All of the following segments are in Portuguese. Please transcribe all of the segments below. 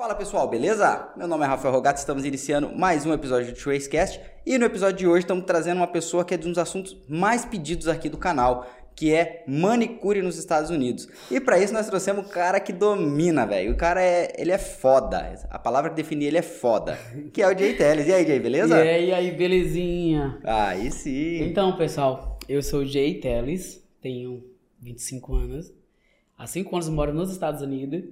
Fala pessoal, beleza? Meu nome é Rafael Rogato, estamos iniciando mais um episódio do Tracecast e no episódio de hoje estamos trazendo uma pessoa que é um dos assuntos mais pedidos aqui do canal, que é manicure nos Estados Unidos. E para isso nós trouxemos o cara que domina, velho. O cara é, ele é foda. A palavra que define ele é foda, que é o Jay Telles. E aí, Jay, beleza? E aí, aí, belezinha? Aí sim. Então, pessoal, eu sou o Jay Telles, tenho 25 anos. Há 5 anos moro nos Estados Unidos.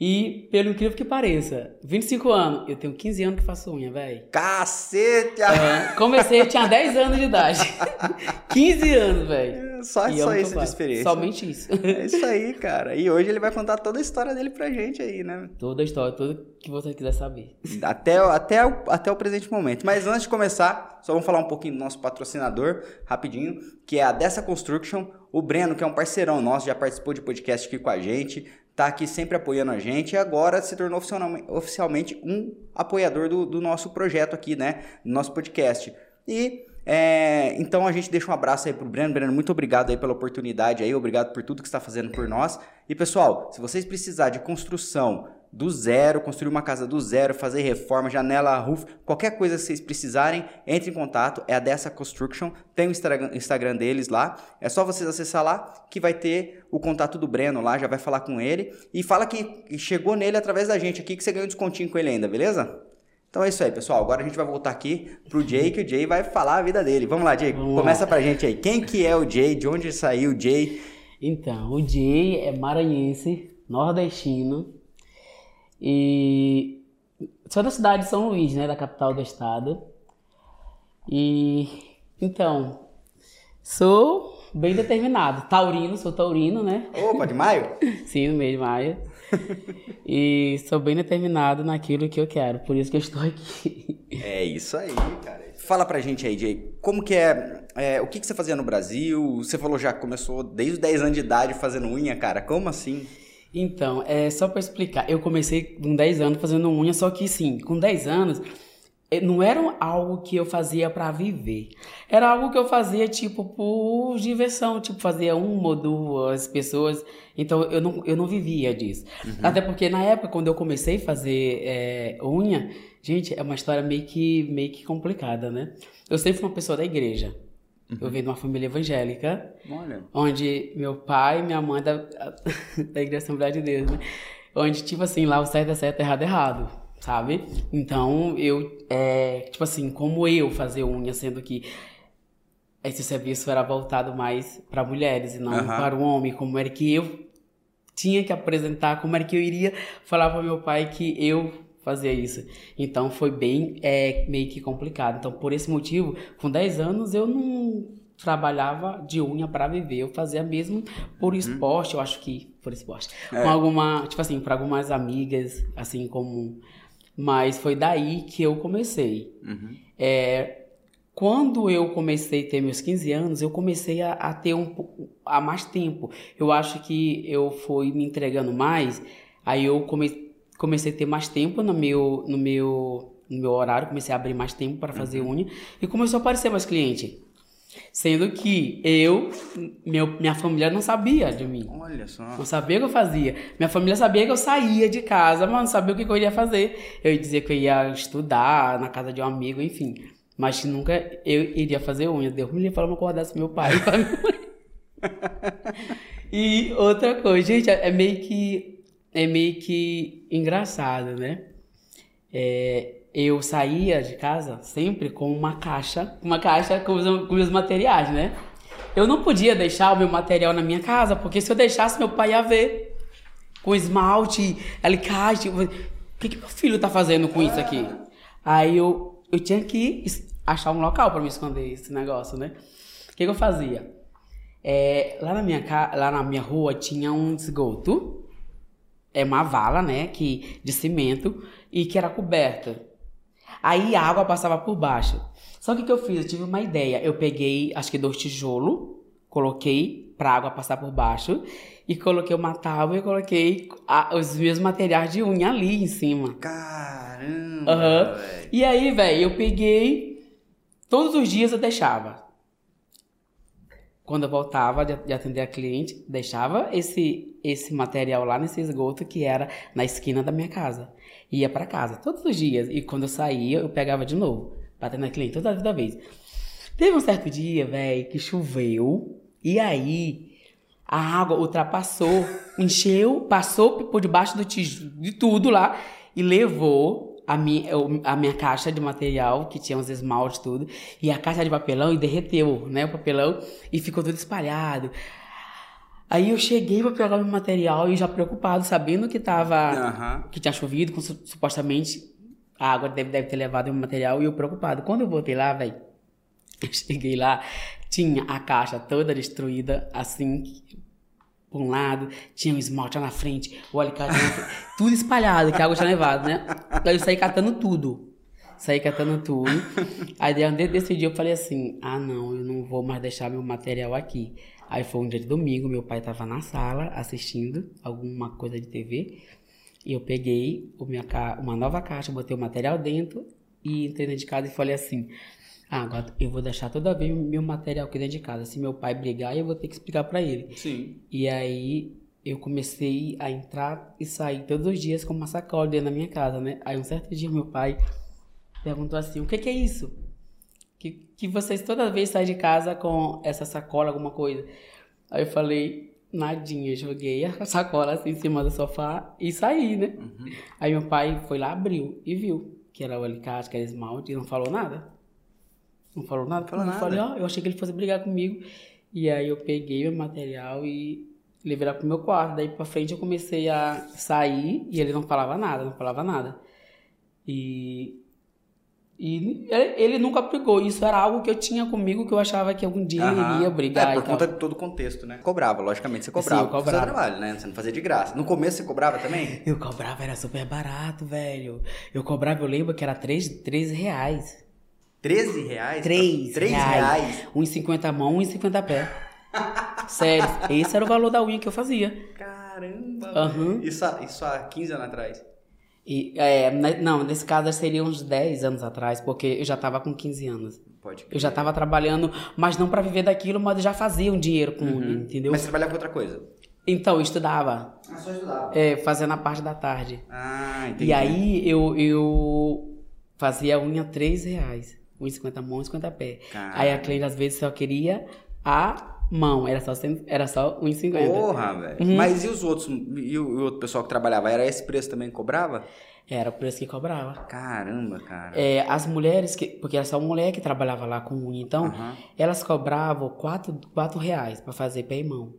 E, pelo incrível que pareça, 25 anos, eu tenho 15 anos que faço unha, velho. Cacete! É, comecei, tinha 10 anos de idade. 15 anos, velho. Só, E é só isso de experiência. Somente isso. É isso aí, cara. E hoje ele vai contar toda a história dele pra gente aí, né? Toda a história, tudo que você quiser saber. Até, até, o, até o presente momento. Mas antes de começar, só vamos falar um pouquinho do nosso patrocinador, rapidinho, que é a Dessa Construction. O Breno, que é um parceirão nosso, já participou de podcast aqui com a gente, tá aqui sempre apoiando a gente e agora se tornou oficialmente, um apoiador do, do nosso projeto aqui, né? Nosso podcast. E é, então a gente deixa um abraço aí pro Breno. Breno, muito obrigado aí pela oportunidade aí, obrigado por tudo que está fazendo por nós. E pessoal, se vocês precisarem de construção do zero, construir uma casa do zero, fazer reforma, janela, roof, qualquer coisa que vocês precisarem, entre em contato. É a Dessa Construction, tem o Instagram, deles lá. É só vocês acessar lá que vai ter o contato do Breno lá, já vai falar com ele. E fala que chegou nele através da gente aqui, que você ganhou um descontinho com ele ainda, beleza? Então é isso aí, pessoal. Agora a gente vai voltar aqui pro Jay, que o Jay vai falar a vida dele. Vamos lá, Jay. Vamos Começa pra gente aí. Quem que é o Jay? De onde saiu o Jay? Então, o Jay é maranhense, nordestino e sou da cidade de São Luís, né, da capital do estado. E então, sou bem determinado, taurino, sou taurino, né? Opa, de maio? Sim, no mês de maio. E sou bem determinado naquilo que eu quero, por isso que eu estou aqui. É isso aí, cara. Fala pra gente aí, Jay. Como que é, é, o que, que você fazia no Brasil? Você falou já que começou desde os 10 anos de idade fazendo unha, cara. Como assim? Então, é só pra explicar, eu comecei com 10 anos fazendo unha, só que sim, com 10 anos eh, não era algo que eu fazia pra viver. Era algo que eu fazia tipo por diversão, tipo fazia uma ou duas pessoas. Então eu não, eu não vivia disso. Até porque na época quando eu comecei a fazer eh, unha, gente, é uma história meio que meio que complicada, né? Eu sempre fui uma pessoa da igreja. Eu venho de uma família evangélica Olha. onde meu pai e minha mãe da, da Igreja Assembleia de Deus, né? Onde, tipo assim, lá o certo é certo, errado é errado, sabe? Então, eu, é, tipo assim, como eu fazer unha, sendo que esse serviço era voltado mais para mulheres e não Aham. para o homem, como era que eu tinha que apresentar, como era que eu iria falar para meu pai que eu fazia isso. Então foi bem é, meio que complicado. Então por esse motivo, com 10 anos eu não trabalhava de unha para viver, eu fazia mesmo por esporte, eu acho que por esporte. É. Com alguma, tipo assim, para algumas amigas, assim como mas foi daí que eu comecei. Uhum. É, quando eu comecei a ter meus 15 anos, eu comecei a, a ter um a mais tempo. Eu acho que eu fui me entregando mais, aí eu come, comecei a ter mais tempo no meu, no meu, no meu horário, comecei a abrir mais tempo para fazer unha e começou a aparecer mais cliente. Sendo que eu, meu, minha família não sabia de mim. Olha só. Não sabia o que eu fazia. Minha família sabia que eu saía de casa, mas não sabia o que eu ia fazer. Eu ia dizer que eu ia estudar na casa de um amigo, enfim. Mas nunca eu iria fazer unha. Deus me livre falar uma pro meu pai. e outra coisa, gente, é meio que é meio que engraçado, né? É, eu saía de casa sempre com uma caixa, uma caixa com os, com os materiais, né? Eu não podia deixar o meu material na minha casa, porque se eu deixasse, meu pai ia ver. Com esmalte, alicate. O que, que meu filho tá fazendo com isso aqui? Aí eu, eu tinha que achar um local para me esconder esse negócio, né? O que, que eu fazia? É, lá, na minha, lá na minha rua tinha um esgoto é uma vala, né, que de cimento e que era coberta. Aí a água passava por baixo. Só que o que eu fiz? Eu tive uma ideia. Eu peguei, acho que dois tijolos, coloquei pra água passar por baixo e coloquei uma tábua e coloquei a- os meus materiais de unha ali em cima. Caramba, velho. E aí, velho, eu peguei. Todos os dias eu deixava. Quando eu voltava de, de atender a cliente, deixava esse, esse material lá nesse esgoto que era na esquina da minha casa. Ia para casa todos os dias. E quando eu saía, eu pegava de novo. Pra atender a cliente toda, toda vez. Teve um certo dia, velho, que choveu. E aí, a água ultrapassou, encheu, passou por debaixo do tijolo, de tudo lá. E levou a minha, a minha caixa de material, que tinha uns esmaltes tudo, e a caixa de papelão e derreteu, né, o papelão, e ficou tudo espalhado. Aí eu cheguei para pegar meu material e já preocupado, sabendo que tava, uhum. que tinha chovido, com, supostamente a água deve, deve ter levado o meu material, e eu preocupado. Quando eu voltei lá, velho, eu cheguei lá, tinha a caixa toda destruída, assim, por um lado, tinha um esmalte lá na frente, o alicate, tudo espalhado, que a água tinha levado, né? Aí eu saí catando tudo. Saí catando tudo. Aí desse dia eu falei assim: ah, não, eu não vou mais deixar meu material aqui. Aí foi um dia de domingo, meu pai tava na sala assistindo alguma coisa de TV. E eu peguei uma nova caixa, botei o material dentro e entrei dentro de casa e falei assim: ah, agora eu vou deixar toda vez meu material aqui dentro de casa. Se meu pai brigar, eu vou ter que explicar para ele. Sim. E aí eu comecei a entrar e sair todos os dias com uma sacola dentro da minha casa, né? Aí um certo dia meu pai perguntou assim: o que, que é isso? Que, que vocês toda vez saem de casa com essa sacola, alguma coisa. Aí eu falei, nadinha, joguei a sacola assim em cima do sofá e saí, né? Uhum. Aí meu pai foi lá, abriu e viu que era o alicate, que era esmalte e não falou nada. Não falou nada? Falou nada. Falei, ó, eu achei que ele fosse brigar comigo. E aí eu peguei meu material e levei lá pro meu quarto. Daí pra frente eu comecei a sair e ele não falava nada, não falava nada. E. E ele nunca brigou. Isso era algo que eu tinha comigo que eu achava que algum dia ele iria brigar. É, por conta de todo o contexto, né? Cobrava, logicamente você cobrava. Sim, eu cobrava. trabalho, né? Você não fazia de graça. No começo você cobrava também? Eu cobrava, era super barato, velho. Eu cobrava, eu lembro que era 3, 3 reais. 13 reais? 3, 3 reais. 1,50 mão, 1,50 pé. Sério, esse era o valor da unha que eu fazia. Caramba! Uhum. Isso, há, isso há 15 anos atrás? E, é, não, nesse caso seria uns 10 anos atrás, porque eu já estava com 15 anos. Pode crer. Eu já estava trabalhando, mas não para viver daquilo, mas eu já fazia um dinheiro com uhum. unha, entendeu? Mas você trabalhava com outra coisa? Então, eu estudava. Ah, só estudava? É, fazendo a parte da tarde. Ah, entendi. E aí eu, eu fazia a unha 3 reais. 1,50 mão, 1,50 pé. Caramba. Aí a cliente às vezes só queria a mão, era só, era só 1,50. Porra, velho. Uhum. Mas e os outros, e o, o, outro pessoal que trabalhava, era esse preço também que cobrava? Era o preço que cobrava. Caramba, cara. É, as mulheres, que, porque era só mulher que trabalhava lá com unha, então uhum. elas cobravam 4, 4 reais pra fazer pé e mão.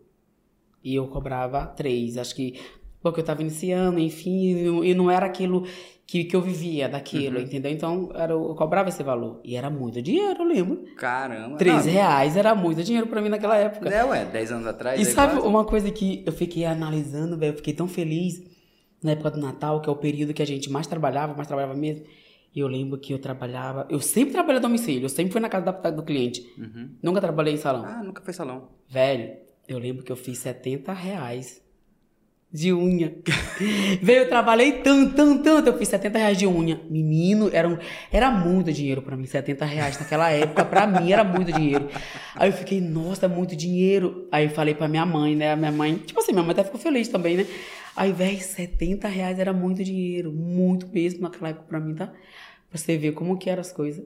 E eu cobrava 3, acho que porque eu estava iniciando, enfim, e não era aquilo que, que eu vivia daquilo, uhum. entendeu? Então era, eu cobrava esse valor. E era muito dinheiro, eu lembro. Caramba. Três não, reais era muito dinheiro para mim naquela época. É, ué, dez anos atrás. E sabe quase... uma coisa que eu fiquei analisando, velho? Eu fiquei tão feliz na época do Natal, que é o período que a gente mais trabalhava, mais trabalhava mesmo. E eu lembro que eu trabalhava. Eu sempre trabalhei a domicílio, eu sempre fui na casa da, do cliente. Uhum. Nunca trabalhei em salão. Ah, nunca foi salão. Velho, eu lembro que eu fiz 70 reais de unha. Veio, eu trabalhei tanto, tanto, tanto. Eu fiz 70 reais de unha. Menino, era, um, era muito dinheiro para mim, 70 reais naquela época. para mim era muito dinheiro. Aí eu fiquei, nossa, muito dinheiro. Aí eu falei pra minha mãe, né? Minha mãe, tipo assim, minha mãe até ficou feliz também, né? Aí, velho, 70 reais era muito dinheiro. Muito mesmo naquela época pra mim, tá? Pra você ver como que eram as coisas.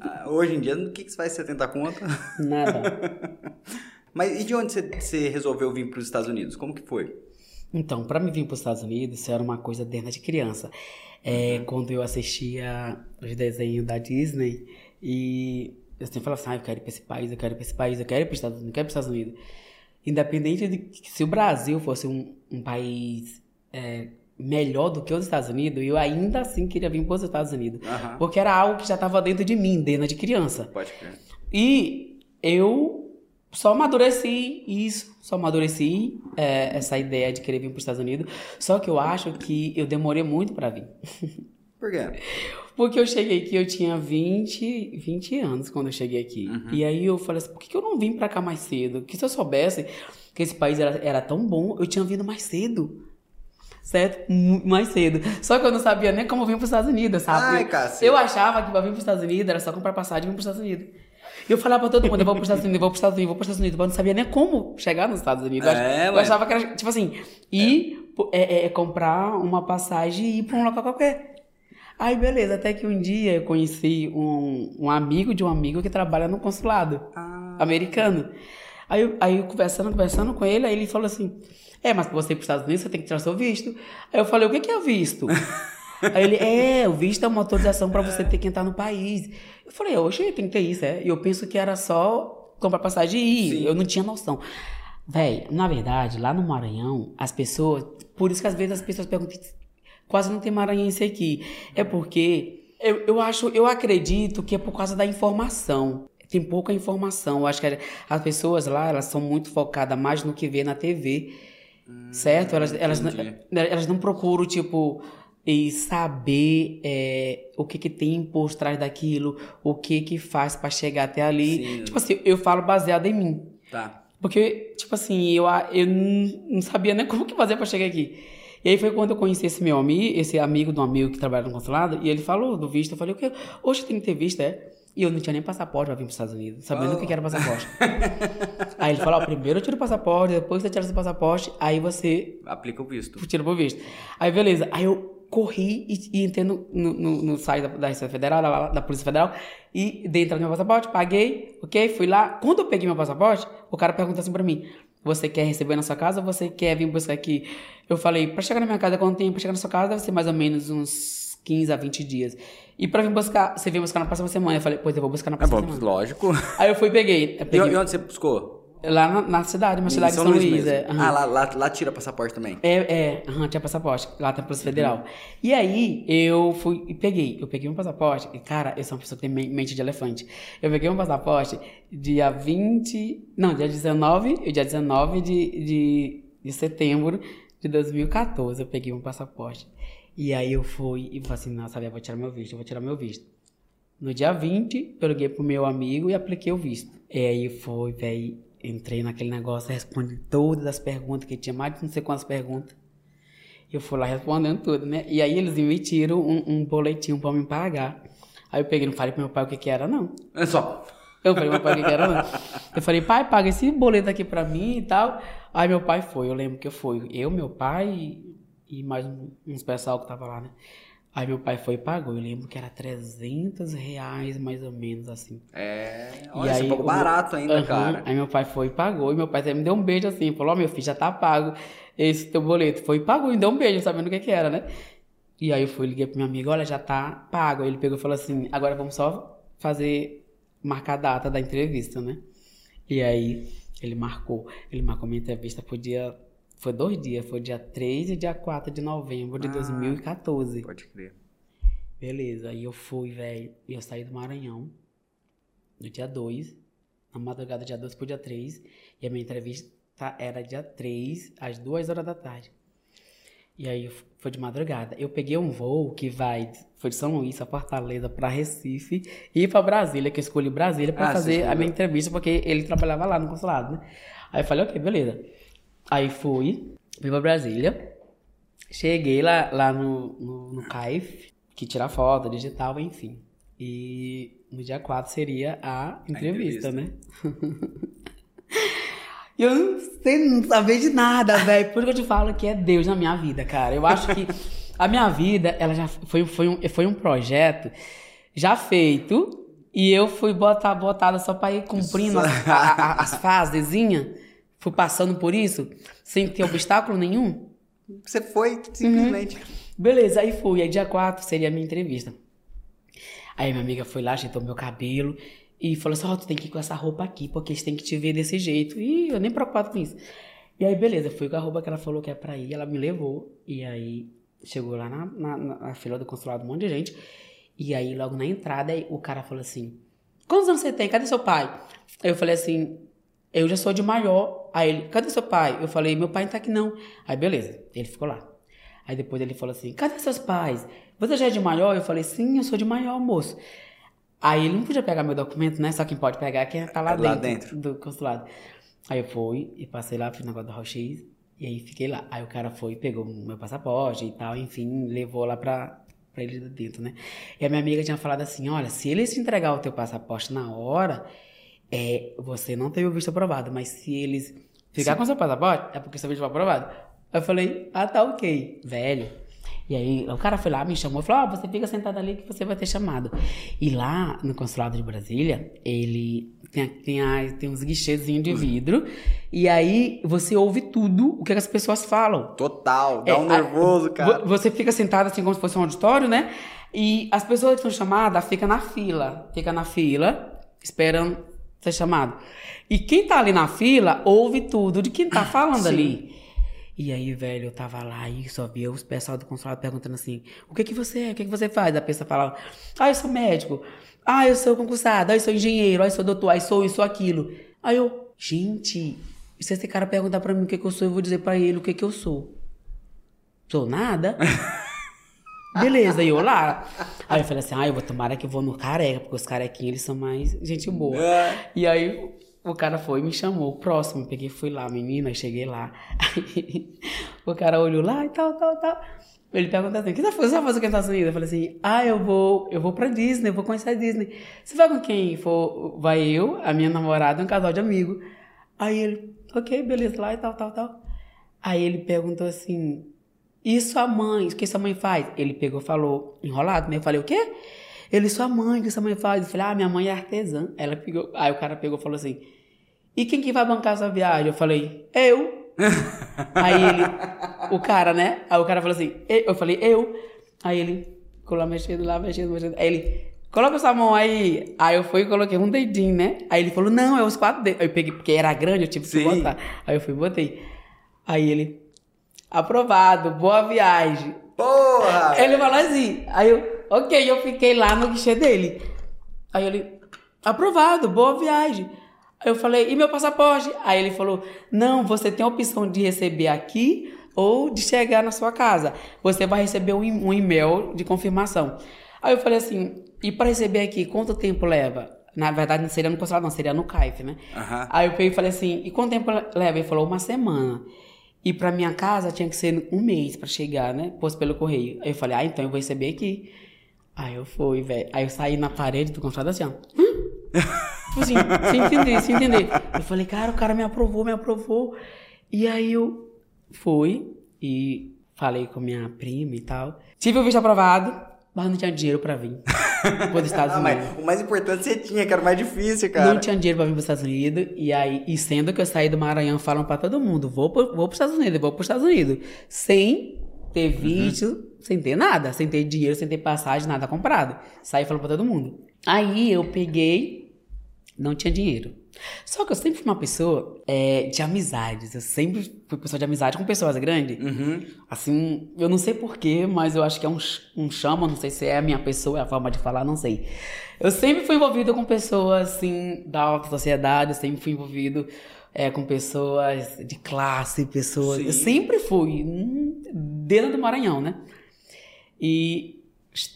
Ah, hoje em dia, o que, que você faz 70 conto? Nada. Mas e de onde você, você resolveu vir para os Estados Unidos? Como que foi? Então, para me vir para os Estados Unidos, isso era uma coisa dentro de criança. É, uhum. Quando eu assistia os desenhos da Disney e eu sempre falava assim, ah, eu quero ir para esse país, eu quero ir para esse país, eu quero ir para os Estados Unidos, eu quero ir para os Estados Unidos. Independente de que se o Brasil fosse um, um país é, melhor do que os Estados Unidos, eu ainda assim queria vir para os Estados Unidos. Uhum. Porque era algo que já estava dentro de mim, dentro de criança. Pode crer. E eu só amadureci isso, só amadureci é, essa ideia de querer vir para os Estados Unidos. Só que eu acho que eu demorei muito para vir. Por quê? Porque eu cheguei aqui, eu tinha 20, 20 anos quando eu cheguei aqui. Uhum. E aí eu falei assim, por que eu não vim para cá mais cedo? Que se eu soubesse que esse país era, era tão bom, eu tinha vindo mais cedo certo? Mais cedo. Só que eu não sabia nem como vir para os Estados Unidos, sabe? Ai, eu achava que para vir para os Estados Unidos era só comprar passagem e vir para os Estados Unidos. E eu falava pra todo mundo, eu vou pros Estados Unidos, eu vou pros Estados Unidos, eu vou pros Estados Unidos. Eu não sabia nem como chegar nos Estados Unidos. Eu, É, eu achava que era, tipo assim, ir, é, é, comprar uma passagem e ir pra um local qualquer. Aí, beleza, até que um dia eu conheci um, um amigo de um amigo que trabalha no consulado Ah, americano. Aí, eu- aí eu conversando, conversando com ele, aí ele falou assim: É, mas pra você ir pros Estados Unidos, você tem que tirar seu visto. Aí eu falei: O que que é o visto? aí ele: É, o visto é uma autorização pra você ter que entrar no país. Eu falei: Oxe, tem que ter isso, é. E eu penso que era só comprar passagem e ir. Sim. Eu não tinha noção. Véi, na verdade, lá no Maranhão, as pessoas. Por isso que às vezes as pessoas perguntam: quase não tem maranhense aqui. É porque eu, eu acho, eu acredito que é por causa da informação. Tem pouca informação. Eu acho que as pessoas lá, elas são muito focadas mais no que vê na TV. certo? Elas, elas, entendi. elas não procuram, tipo, e saber é, o que, que tem por trás daquilo, o que que faz pra chegar até ali. Sim. Tipo assim, eu falo baseado em mim. Tá. Porque, tipo assim, eu, eu não sabia nem como que fazer pra chegar aqui. E aí foi quando eu conheci esse meu amigo, esse amigo de um amigo que trabalha no consulado, e ele falou do visto. Eu falei, o quê? Hoje tem que ter visto, é? E eu não tinha nem passaporte pra vir pros Estados Unidos, sabendo o que que era passaporte. aí ele falou, ó, primeiro eu tiro o passaporte, depois você tira seu passaporte, aí você Aplica o visto. tira pro visto. Aí beleza, aí eu corri e, e entrei no, no, no- no site da, da Receita Federal, da, da Polícia Federal, e dei entrada no meu passaporte, paguei, ok? Fui lá. Quando eu peguei meu passaporte, o cara perguntou assim pra mim: Você quer receber na sua casa ou você quer vir buscar aqui? Eu falei: Pra chegar na minha casa, quanto tempo? Pra chegar na sua casa deve ser mais ou menos uns 15 a 20 dias. E pra vir buscar, você vem buscar na próxima semana. Eu falei: Pois eu vou buscar na É próxima bom, semana. lógico. Aí eu fui e peguei. Peguei e onde você buscou? Lá na, na cidade, uma cidade de São Luís. é. mesmo. Aham. Ah, lá, lá, lá tira passaporte também. É, é, aham, tinha passaporte, lá tem a Polícia Federal. E aí, eu fui e peguei. Eu peguei um passaporte, e cara, eu sou uma pessoa que tem men- mente de elefante. Eu peguei um passaporte dia 20. Não, dia 19, e dia 19 de, de, de setembro de 2014. Eu peguei um passaporte. E aí eu fui e falei assim: nossa, eu vou tirar meu visto, eu vou tirar meu visto. No dia 20, eu liguei pro meu amigo e apliquei o visto. E aí foi, velho, entrei naquele negócio, respondi todas as perguntas, que tinha mais de não sei quantas perguntas. Eu fui lá respondendo tudo, né? E aí eles emitiram um, um boletim pra me pagar. Aí eu peguei, não falei pro meu pai o que que era, não. É só. Eu falei, meu pai, o que que era, não. Eu falei, pai, paga esse boleto aqui pra mim e tal. Aí meu pai foi, eu lembro que eu fui. Eu, meu pai e mais uns pessoal que tava lá, né? Aí meu pai foi e pagou. Eu lembro que era 300 reais, mais ou menos, assim. É. E Olha, isso é aí, um pouco barato ainda, cara. Aí meu pai foi e pagou. E meu pai me deu um beijo assim. Falou: Ó, meu filho, já tá pago esse teu boleto. Foi e pagou e me deu um beijo, sabendo o que que era, né? E aí eu fui, liguei pro meu amigo: Olha, já tá pago. Aí ele pegou e falou assim: Agora vamos só fazer, marcar a data da entrevista, né? E aí ele marcou. Ele marcou minha entrevista pro dia. Foi dois dias, foi dia 3 e dia 4 de novembro de Ah. 2014. Pode crer. Beleza, aí eu fui, velho. E eu saí do Maranhão no dia 2, na madrugada dia 2 pro dia 3. E a minha entrevista era dia 3, às 2 horas da tarde. E aí foi de madrugada. Eu peguei um voo que vai, foi de São Luís a Fortaleza pra Recife e pra Brasília, que eu escolhi Brasília pra Ah, fazer a minha entrevista, porque ele trabalhava lá no consulado, né? Aí eu falei, ok, beleza. Aí fui, fui pra Brasília. Cheguei lá, lá no, no, no CAIF, que tira foto, digital, enfim. E no dia 4 seria a entrevista, entrevista. né? E eu não sei, não saber de nada, velho. Por isso que eu te falo que é Deus na minha vida, cara. Eu acho que a minha vida, ela já foi, foi, um, foi um projeto já feito e eu fui botar, botada só pra ir cumprindo as, a- a- as fasezinhas. Fui passando por isso sem ter obstáculo nenhum. Você foi simplesmente. Beleza, aí fui. Aí dia 4 seria a minha entrevista. Aí minha amiga foi lá, ajeitou meu cabelo e falou assim: Ó, tu tem que ir com essa roupa aqui, porque eles têm que te ver desse jeito. E eu nem preocupado com isso. E aí, beleza, fui com a roupa que ela falou que é pra ir, ela me levou. E aí chegou lá na, na, na fila do consulado, um monte de gente. E aí, logo na entrada, o cara falou assim: Quantos anos você tem? Cadê seu pai? Aí eu falei assim: Eu já sou de maior. Aí ele: Cadê seu pai? Eu falei: Meu pai não tá aqui não. Aí, beleza, ele ficou lá. Aí depois ele falou assim: Cadê seus pais? Você já é de maior? Eu falei: Sim, eu sou de maior, moço. Aí ele não podia pegar meu documento, né? Só quem pode pegar é quem tá lá, É lá dentro, do consulado. Aí eu fui e passei lá, fiz o negócio do raio-x e aí fiquei lá. Aí o cara foi, pegou meu passaporte e tal, enfim, levou lá pra, pra ele dentro, né? E a minha amiga tinha falado assim: olha, se eles te entregar o teu passaporte na hora, é, você não teve o visto aprovado, mas se eles ficar com seu passaporte, é porque seu visto foi aprovado. Eu falei, ah, tá ok, velho. E aí o cara foi lá, me chamou e falou: ah, você fica sentado ali que você vai ter chamado. E lá no consulado de Brasília, ele tem, tem, a, tem uns guichêzinhos de vidro. E aí você ouve tudo o que as pessoas falam. Total, dá um é, nervoso, cara. Você fica sentado assim como se fosse um auditório, né? E as pessoas que são chamadas ficam na fila. Fica na fila, esperando ser chamado. E quem tá ali na fila ouve tudo de quem tá falando ali. E aí, velho, eu tava lá e só via os pessoal do consulado perguntando assim: o que que você é? O que que você faz? A pessoa falava: ah, eu sou médico. Ah, eu sou concursado. Ah, eu sou engenheiro. Ah, eu sou doutor. Ah, eu sou isso, aquilo. Aí eu, gente, se esse cara perguntar pra mim o que que eu sou, eu vou dizer pra ele o que que eu sou. Sou nada. Beleza, e eu lá. Aí eu falei assim, ah, eu vou tomar que eu vou no careca, porque os carequinhos, eles são mais gente boa. É. E aí o cara foi e me chamou, próximo, peguei, fui lá, menina, cheguei lá. Aí, o cara olhou lá e tal, tal, tal. Ele perguntou assim, o que você vai fazer aqui nos Estados Unidos? Eu falei assim, ah, eu vou, eu vou pra Disney, eu vou conhecer a Disney. Você vai com quem? For, vai eu, a minha namorada, um casal de amigo. Aí ele, ok, beleza, lá e tal, tal, tal. Aí ele perguntou assim, e sua mãe, o que sua mãe faz? Ele pegou e falou, enrolado, né? Eu falei, o quê? Ele, sua mãe, o que sua mãe faz? Eu falei, ah, minha mãe é artesã. Ela pegou, aí o cara pegou e falou assim, e quem que vai bancar essa viagem? Eu falei, eu. aí ele, o cara, né? Aí o cara falou assim, eu falei, eu. Aí ele ficou lá mexendo, lá mexendo, mexendo. Aí ele, coloca essa mão aí. Aí eu fui e coloquei um dedinho, né? Aí ele falou, não, é os quatro dedos. Aí eu peguei, porque era grande, eu tive que botar. Aí eu fui e botei. Aí ele, aprovado, boa viagem. Porra! Ele falou assim, aí eu, ok, eu fiquei lá no guichê dele. Aí ele, aprovado, boa viagem. Aí eu falei, e meu passaporte? Aí ele falou, não, você tem a opção de receber aqui ou de chegar na sua casa. Você vai receber um, e-mail de confirmação. Aí eu falei assim, e para receber aqui, quanto tempo leva? Na verdade, não seria no consulado, não, seria no CAIF, né? Uhum. Aí eu peguei e falei assim, e quanto tempo leva? Ele falou, uma semana. E para minha casa tinha que ser um mês para chegar, né? Posto pelo correio. Aí eu falei, ah, então eu vou receber aqui. Aí eu fui, velho. Aí eu saí na parede do consulado assim, ó. Hum? Tipo assim, sem entender, sem entender. Eu falei, cara, o cara me aprovou, me aprovou. E aí eu fui e falei com minha prima e tal. Tive o visto aprovado, mas não tinha dinheiro pra vir. Para os Estados Unidos. Mas o mais importante você tinha, que era o mais difícil, cara. Não tinha dinheiro pra vir para os Estados Unidos. E aí, e sendo que eu saí do Maranhão, falam pra todo mundo: vou, pro, vou pros Estados Unidos, vou pros Estados Unidos. Sem ter visto, uhum. sem ter nada, sem ter dinheiro, sem ter passagem, nada comprado. Saí falando pra todo mundo. Aí eu peguei não tinha dinheiro. Só que eu sempre fui uma pessoa é, de amizades. Eu sempre fui pessoa de amizade com pessoas grandes. Uhum. Assim, eu não sei porquê, mas eu acho que é um, um chama. Não sei se é a minha pessoa, é a forma de falar, não sei. Eu sempre fui envolvido com pessoas, assim, da alta sociedade. Eu sempre fui envolvido é, com pessoas de classe, pessoas... Sim. Eu sempre fui, dentro do Maranhão, né? E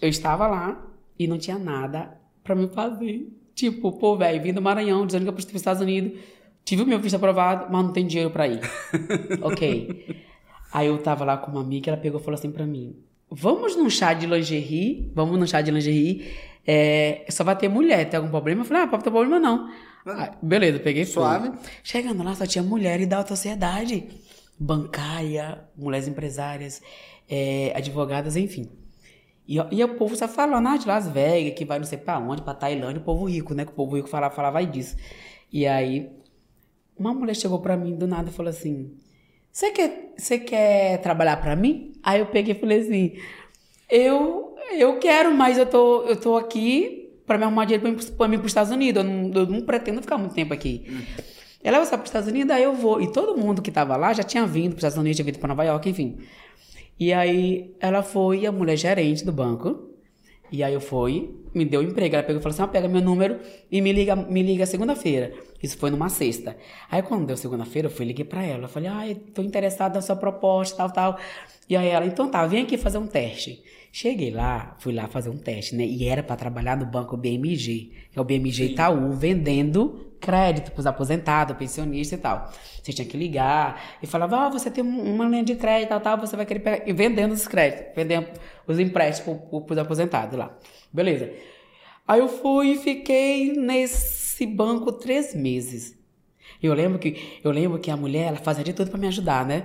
eu estava lá e não tinha nada para me fazer. Tipo, pô, velho, vim do Maranhão, dizendo que eu preciso para os Estados Unidos, tive o meu visto aprovado, mas não tem dinheiro para ir. ok. Aí eu tava lá com uma amiga, ela pegou e falou assim para mim: Vamos num chá de lingerie, vamos num chá de lingerie, é, só vai ter mulher, tem algum problema? Eu falei: Ah, pode ter problema não. Ah, beleza, peguei Suave. Fui. Chegando lá, só tinha mulheres da alta sociedade, bancária, mulheres empresárias, é, advogadas, enfim. E, e o povo está falando, ah, de Las Vegas, que vai não sei pra onde, pra Tailândia, o povo rico, né? Que o povo rico falava, falava disso. E aí, uma mulher chegou pra mim do nada e falou assim: Você quer, quer trabalhar pra mim? Aí eu peguei e falei assim: Eu, eu quero, mas eu tô, eu tô aqui pra me arrumar dinheiro pra mim pros Estados Unidos. Eu não, eu não pretendo ficar muito tempo aqui. Ela vai para os Estados Unidos, aí eu vou. E todo mundo que tava lá já tinha vindo para os Estados Unidos, tinha vindo para Nova York, enfim. E aí ela foi, a mulher gerente do banco, e aí eu fui, me deu emprego. Ela pegou e falou assim: ah, pega meu número e me liga, me liga segunda-feira. Isso foi numa sexta. Aí quando deu segunda-feira, eu fui liguei para ela. Eu falei: ah, eu tô interessada na sua proposta, tal, tal. E aí ela, então tá, vem aqui fazer um teste. Cheguei lá, fui lá fazer um teste, né? E era para trabalhar no banco BMG, que é o BMG Sim. Itaú, vendendo crédito para os aposentados, pensionistas e tal. Você tinha que ligar e falava, ah, você tem uma linha de crédito e tal, você vai querer pegar. E vendendo os créditos, vendendo os empréstimos para os aposentados lá. Beleza. Aí eu fui e fiquei nesse banco três meses. Eu lembro que, eu lembro que a mulher, ela fazia de tudo para me ajudar, né?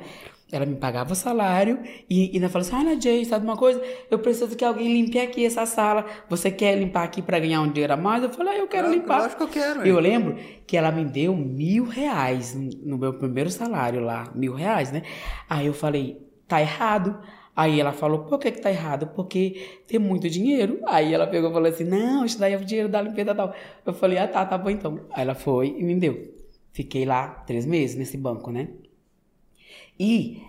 Ela me pagava o salário e, e ela falou assim: Olha, Jay, sabe uma coisa? Eu preciso que alguém limpe aqui essa sala. Você quer limpar aqui para ganhar um dinheiro a mais? Eu falei: ah, Eu quero Ah, limpar. lógico que eu quero, Eu hein? lembro que ela me deu mil reais no meu primeiro salário lá, mil reais, né? Aí eu falei: Tá errado. Aí ela falou: Por que, que tá errado? Porque tem muito dinheiro. Aí ela pegou e falou assim: Não, isso daí é o dinheiro da limpeza tal. Eu falei: Ah, tá, tá bom então. Aí ela foi e me deu. Fiquei lá três meses nesse banco, né? E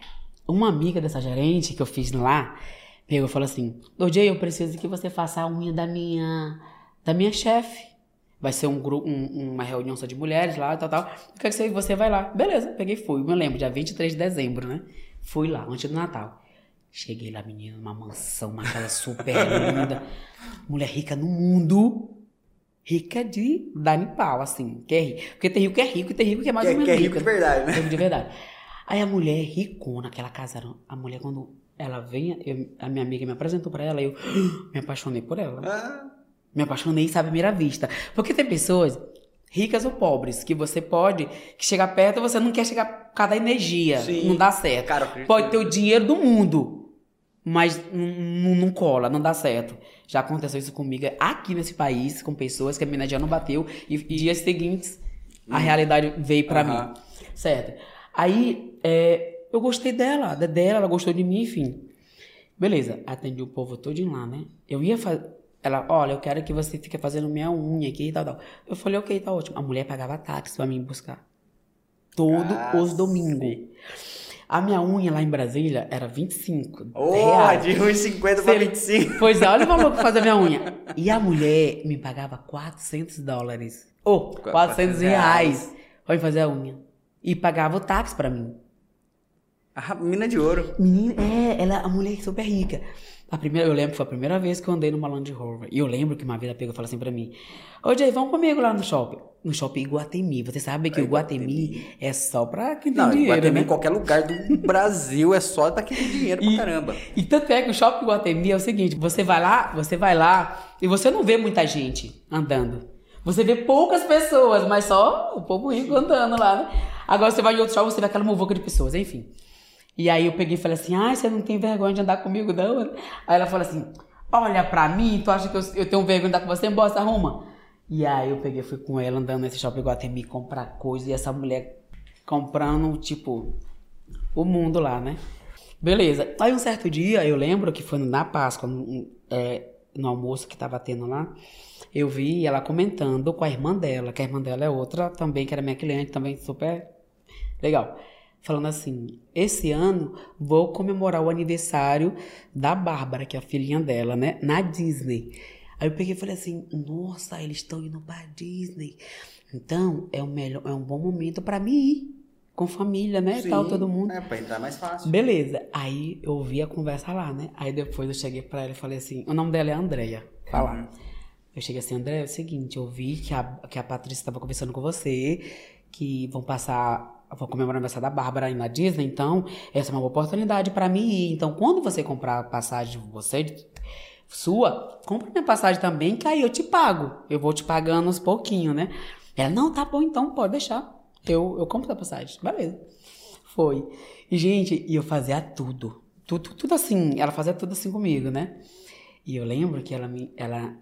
uma amiga dessa gerente que eu fiz lá pegou e falou assim: Jay, eu preciso que você faça a unha da minha da minha chefe. Vai ser um grupo, um- uma reunião só de mulheres lá, tal, tal. Eu quero que você, vai lá. Beleza, peguei e fui. Me lembro, dia 23 de dezembro, né? Fui lá, antes do Natal. Cheguei lá, menina, numa mansão, uma casa super linda. Mulher rica no mundo. Rica de dar em pau, assim. Que é rico. Porque tem rico que é rico e tem rico que é mais Que- ou menos que é rico de verdade, né? Rico de verdade. Aí a mulher ricona, aquela casa, a mulher quando ela vem, eu- a minha amiga me apresentou pra ela, eu me apaixonei por ela. Ah, Me apaixonei, sabe, à primeira vista. Porque tem pessoas, ricas ou pobres, que você pode, que chega perto você não quer chegar por causa da energia. Sim. Não dá certo. Cara, pode ter o dinheiro do mundo, mas n- n- não cola, não dá certo. Já aconteceu isso comigo aqui nesse país, com pessoas que a minha já não bateu, e, e dias seguintes a realidade veio pra Hum. Aham. mim. Certo. Aí, é, eu gostei dela, da- dela, ela gostou de mim, enfim. Beleza, atendi o povo todinho lá, né? Eu ia fazer. Ela, olha, eu quero que você fique fazendo minha unha aqui e tal, tal. Eu falei, ok, tá ótimo. A mulher pagava táxi pra mim buscar. Todos os Cacete. domingos. A minha unha lá em Brasília era 25 Oh, reais. de 1,50 pra Se ele- 25. Pois é, olha o valor pra fazer minha unha. E a mulher me pagava 400 dólares. Ou 400 reais pra me fazer a unha. E pagava o táxi pra mim. A mina de ouro. Menina, é, ela é a mulher super rica. A primeira, eu lembro que foi a primeira vez que eu andei numa Land Rover. E eu lembro que uma vez ela pegou e falou assim pra mim: Ô Jay, vamos comigo lá no shopping. No shopping Iguatemi. Você sabe que o Iguatemi é só pra quem tem Não, dinheiro, Iguatemi né? em qualquer lugar do Brasil é só pra quem tem dinheiro pra caramba. E tanto é que o shopping Guatemi é o seguinte, você vai lá, você vai lá e você não vê muita gente andando. Você vê poucas pessoas, mas só o povo rico andando lá, né? Agora você vai em outro shopping, você vê aquela muvuca de pessoas, enfim. E aí eu peguei e falei assim, ai, você não tem vergonha de andar comigo, não? Aí ela falou assim, olha pra mim, tu acha que eu, eu tenho vergonha de andar com você? Se arruma. E aí eu peguei fui com ela andando nesse shopping Guatemi comprar coisa e essa mulher comprando, tipo, o mundo lá, né? Beleza. Aí um certo dia, eu lembro que foi na Páscoa, é, no almoço que tava tendo lá, eu vi ela comentando com a irmã dela, que a irmã dela é outra também, que era minha cliente, também super legal. Falando assim, esse ano vou comemorar o aniversário da Bárbara, que é a filhinha dela, né? Na Disney. Aí eu peguei e falei assim, nossa, eles estão indo pra Disney. Então, é um, melhor, é um bom momento pra mim ir. Com família, né? Sim, Tal, todo mundo. É, pra entrar mais fácil. Beleza. Aí eu ouvi a conversa lá, né? Aí depois eu cheguei pra ela e falei assim: o nome dela é Andréia. Fala. Eu cheguei assim, André, é o seguinte, eu vi que a, que a Patrícia estava conversando com você, que vão passar, vão comemorar o aniversário da Bárbara aí na Disney, então essa é uma boa oportunidade pra mim ir. Então, quando você comprar a passagem de você, sua, compra minha passagem também, que aí eu te pago. Eu vou te pagando uns pouquinho, né? Ela, não, tá bom então, pode deixar. Eu, eu compro a passagem. Beleza. Foi. E, gente, e eu fazia tudo. Tudo, tudo assim. Ela fazia tudo assim comigo, né? E eu lembro que ela me, ela,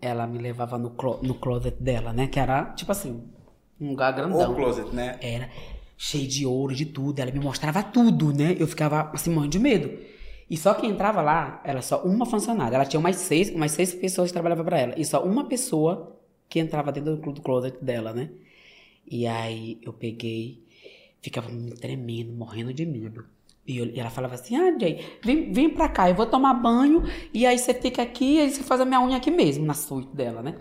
ela me levava no, clo- no closet dela, né? Que era, tipo assim, um lugar grandão. Ou closet, né? Era cheio de ouro, de tudo. Ela me mostrava tudo, né? Eu ficava assim, morrendo de medo. E só quem entrava lá era só uma funcionária. Ela tinha umas seis, umas seis pessoas que trabalhavam pra ela. E só uma pessoa que entrava dentro do closet dela, né? E aí eu peguei, ficava me tremendo, morrendo de medo. E, eu- e ela falava assim: Ah, Jay, vem, vem pra cá, eu vou tomar banho. E aí você fica aqui, e aí você faz a minha unha aqui mesmo, na suíte dela, né?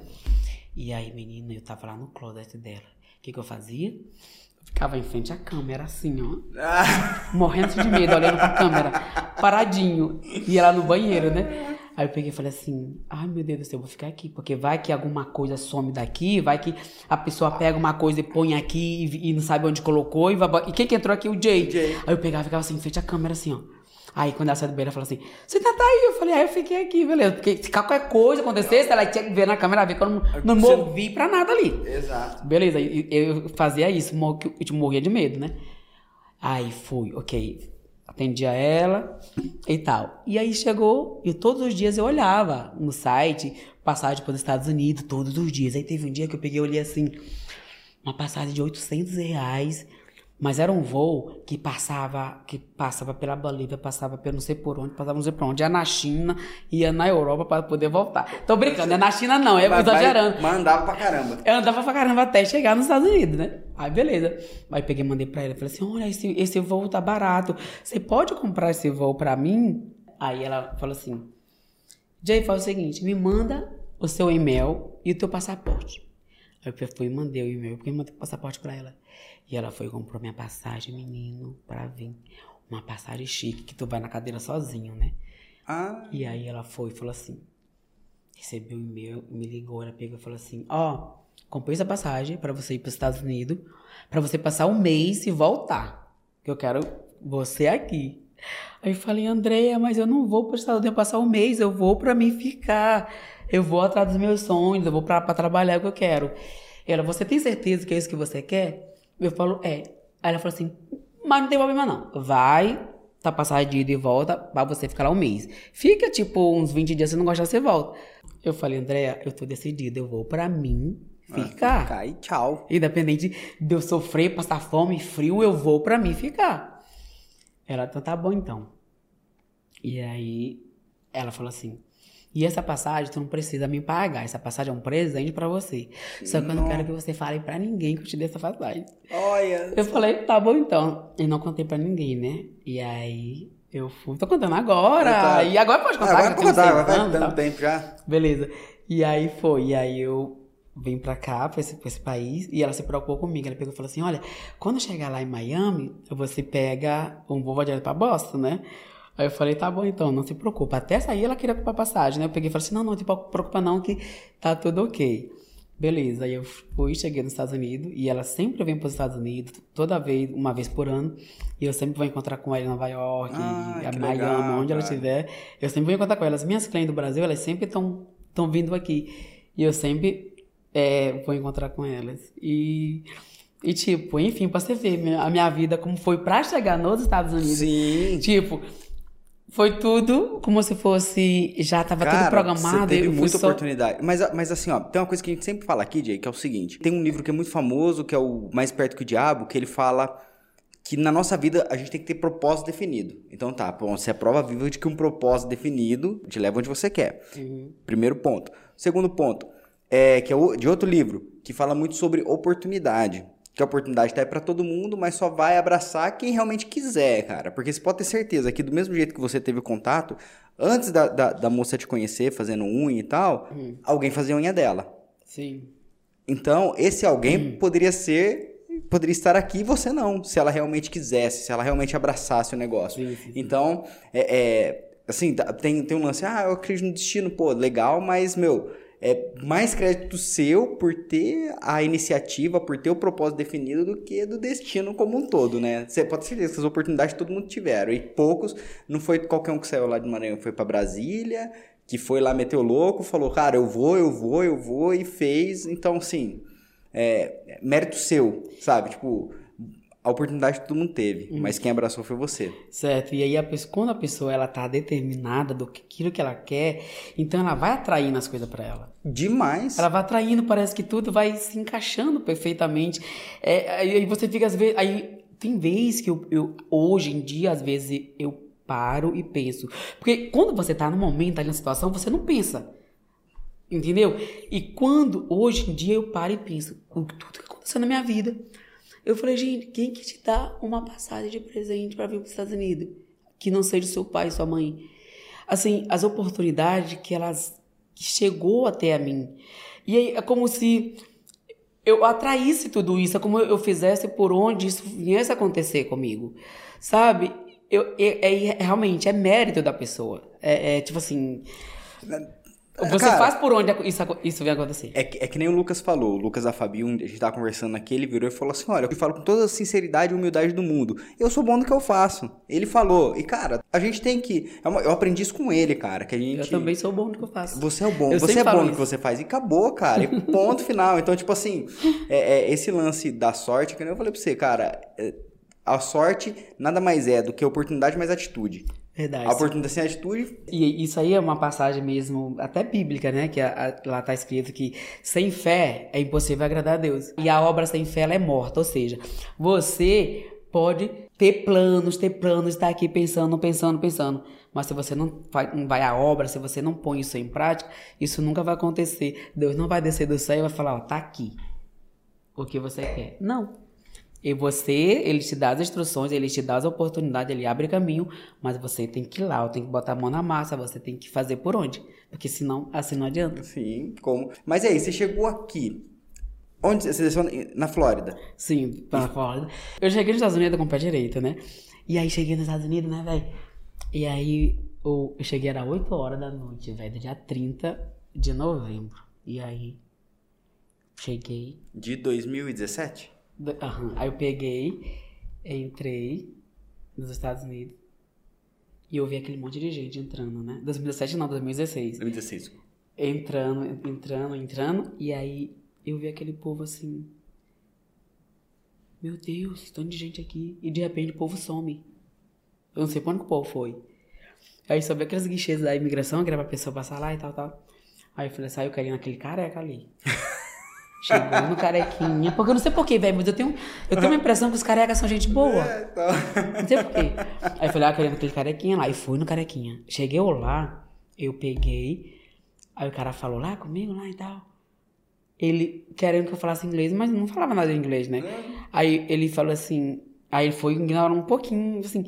E aí, menina, eu tava lá no closet dela. O que, que eu fazia? Eu ficava em frente à câmera, assim, ó Ah, morrendo de medo, olhando pra câmera, paradinho, e ela no banheiro, né? Aí eu peguei e falei assim, ai meu Deus do céu, eu vou ficar aqui, porque vai que alguma coisa some daqui, vai que a pessoa pega uma coisa e põe aqui e, e não sabe onde colocou, e, vai, e quem que entrou aqui? O Jay. Jay. Aí eu pegava e ficava assim, em frente à câmera, assim, ó. Aí quando ela saiu do banheiro, ela falou assim: Você tá, tá aí? Eu falei: Ah, eu fiquei aqui, beleza. Porque se qualquer coisa acontecesse, ela tinha que ver na câmera, ver que eu não, não Você- movi pra nada ali. Exato. Beleza, e- eu fazia isso, eu morria de medo, né? Aí fui, ok. Atendia ela e tal. E aí chegou, e todos os dias eu olhava no site, passagem para os Estados Unidos, todos os dias. Aí teve um dia que eu peguei e olhei assim, uma passagem de 800 reais, mas era um voo que passava, que passava pela Bolívia, passava pelo não sei por onde, passava não sei por onde, ia na China, ia na Europa para poder voltar. Tô brincando, é na China não, é exagerando. Mas andava pra caramba. Eu andava pra caramba até chegar nos Estados Unidos, né? Aí beleza. Aí peguei e mandei pra ela. Falei assim: olha, esse, esse voo tá barato. Você pode comprar esse voo pra mim? Aí ela falou assim: Jay, faz o seguinte: me manda o seu e-mail e o teu passaporte. Aí eu fui e mandei o e-mail, porque mandei o passaporte pra ela. E ela foi e comprou minha passagem, menino, pra vir. Uma passagem chique, que tu vai na cadeira sozinho, né? Ah, E aí ela foi e falou assim: recebeu o e-mail, me ligou, ela pegou e falou assim: Ó, comprei essa passagem pra você ir pros Estados Unidos, pra você passar um mês e voltar. Que eu quero você aqui. Aí eu falei, Andréia, mas eu não vou para os Estados Unidos passar um mês, eu vou pra mim ficar. Eu vou atrás dos meus sonhos, eu vou pra, pra trabalhar o que eu quero. Ela, você tem certeza que é isso que você quer? Eu falo, é. Aí ela falou assim, mas não tem problema não. Vai, tá passagem de ida e volta, pra você ficar lá um mês. Fica, tipo, uns 20 dias, se não gostar, você volta. Eu falei, Andréia, eu tô decidida, eu vou pra mim ficar. Cai, tchau. Independente de eu sofrer, passar fome, frio, eu vou pra mim ficar. Ela, então tá bom então. E aí ela falou assim: e essa passagem tu não precisa me pagar, essa passagem é um presente pra você. Só que eu não Não. quero que você fale pra ninguém que eu te dei essa passagem. Olha. Eu falei, tá bom então. E não contei pra ninguém, né? E aí eu fui, tô contando agora. Tá. E agora pode contar. Agora não sei contar, vai quando, dando tal. tempo já. Beleza. E aí foi. E aí eu vim pra cá, pra esse, pra esse país, e ela se preocupou comigo. Ela pegou e falou assim: olha, quando eu chegar lá em Miami, você pega um voo direto pra Boston, né? Aí eu falei, tá bom então, não se preocupa. Até sair ela queria comprar passagem, né? Eu peguei e falei assim, não, não te preocupa não, que tá tudo ok. Beleza, aí eu fui, cheguei nos Estados Unidos, e ela sempre vem para os Estados Unidos, toda vez, uma vez por ano, e eu sempre vou encontrar com ela em Nova York, Ah, Miami, legal, onde ela cara. estiver, eu sempre vou encontrar com ela. As minhas clientes do Brasil, elas sempre estão estão vindo aqui, e eu sempre é, vou encontrar com elas. E, e tipo, enfim, pra você ver a minha vida como foi pra chegar nos Estados Unidos. Sim. Tipo, foi tudo como se fosse. Já tava tudo programado. Você teve muita só- oportunidade. Mas, mas assim, ó, tem uma coisa que a gente sempre fala aqui, Jay, que é o seguinte: tem um livro que é muito famoso, que é o Mais Perto que o Diabo, que ele fala que na nossa vida a gente tem que ter propósito definido. Então tá, bom, você é prova viva de que um propósito definido te leva onde você quer. Uhum. Primeiro ponto. Segundo ponto, é, que é de outro livro, que fala muito sobre oportunidade. Que a oportunidade tá aí pra todo mundo, mas só vai abraçar quem realmente quiser, cara. Porque você pode ter certeza que do mesmo jeito que você teve contato, antes da, da, da moça te conhecer, fazendo unha e tal, Uhum. alguém fazia unha dela. Sim. Então, esse alguém Hum. poderia ser, poderia estar aqui e você não, se ela realmente quisesse, se ela realmente abraçasse o negócio. Sim, sim, sim. Então, é, é, assim, tá- tem, tem um lance, ah, eu acredito no destino, pô, legal, mas, meu, é mais crédito seu por ter a iniciativa, por ter o propósito definido do que do destino como um todo, né? Você pode ter certeza que as oportunidades todo mundo tiveram, e poucos, não foi qualquer um que saiu lá de Maranhão, foi pra Brasília, que foi lá, meteu louco, falou, cara, eu vou, eu vou, eu vou, e fez, então, assim, é, é mérito seu, sabe? Tipo, a oportunidade todo mundo teve, mas quem abraçou foi você. Certo. E aí, a pessoa, quando a pessoa ela tá determinada do que aquilo que ela quer, então ela vai atraindo as coisas pra ela. Demais. Ela vai atraindo, parece que tudo vai se encaixando perfeitamente. É, aí você fica, às vezes. Aí tem vezes que eu, eu- hoje em dia, às vezes, eu paro e penso. Porque quando você tá no momento, ali na situação, você não pensa. Entendeu? E quando, hoje em dia, eu paro e penso, tudo que aconteceu na minha vida. Eu falei, gente, quem que te dá uma passagem de presente para vir para os Estados Unidos? Que não seja seu pai sua mãe. Assim, as oportunidades que elas chegou até a mim. E aí é como se eu atraísse tudo isso, é como eu fizesse por onde isso viesse acontecer comigo. Sabe? Eu, é, é- é- realmente é mérito da pessoa. É, é tipo assim. Você Cara, faz por onde isso, isso vem acontecer. É que, é que nem o Lucas falou, o Lucas da Fabi, um- a gente tava conversando aqui, ele virou e falou assim, olha, eu falo com toda a sinceridade e humildade do mundo, eu sou bom no que eu faço. Ele falou, e cara, a gente tem que, é eu aprendi isso com ele, cara, que a gente... Eu também sou bom no que eu faço. Você é bom, Eu você é bom no que você faz. E acabou, cara. E ponto final. Então, tipo assim, é, é, esse lance da sorte, que nem eu falei pra você, cara, é, a sorte nada mais é do que oportunidade mais atitude. Verdade. A oportunidade sem atitude. E isso aí é uma passagem mesmo, até bíblica, né? Que a- a- lá tá escrito que sem fé é impossível agradar a Deus. E a obra sem fé ela é morta. Ou seja, você pode ter planos, ter planos, estar aqui pensando, pensando, pensando. Mas se você não vai, não vai à obra, se você não põe isso em prática, isso nunca vai acontecer. Deus não vai descer do céu e vai falar, ó, tá aqui. O que você quer. Não. E você, ele te dá as instruções, ele te dá as oportunidades, ele abre caminho, mas você tem que ir lá, tem que botar a mão na massa, você tem que fazer por onde? Porque senão, assim não adianta. Sim, como. Mas aí, você chegou aqui. Onde você desceu? Na Flórida. Sim, pra Flórida. Eu cheguei nos Estados Unidos com o pé direito, né? E aí cheguei nos Estados Unidos, né, velho? E aí eu, eu cheguei era 8 horas da noite, velho, dia 30 de novembro. E aí cheguei, De 2017? Aham. Aí eu peguei, entrei nos Estados Unidos e eu vi aquele monte de gente entrando, né? 2017 não, 2016. 2016. Entrando, entrando, entrando, e aí eu vi aquele povo assim. Meu Deus, tanto de gente aqui. E de repente o povo some. Eu não sei onde que o povo foi. Aí só vi aqueles guichês da imigração, que era pra pessoa passar lá e tal, tal. Aí eu falei, saiu carinho naquele careca ali. Chegou no carequinha. Porque eu não sei porquê, velho, mas eu tenho, eu tenho uma impressão que os carecas são gente boa. É, então. Não sei porquê. Aí eu falei, ah, querendo aquele carequinha lá. E fui no carequinha. Cheguei lá, eu peguei. Aí o cara falou lá comigo, lá e tal. Ele querendo que eu falasse inglês, mas não falava nada de inglês, né? Aí ele falou assim. Aí ele foi ignorando um pouquinho, assim.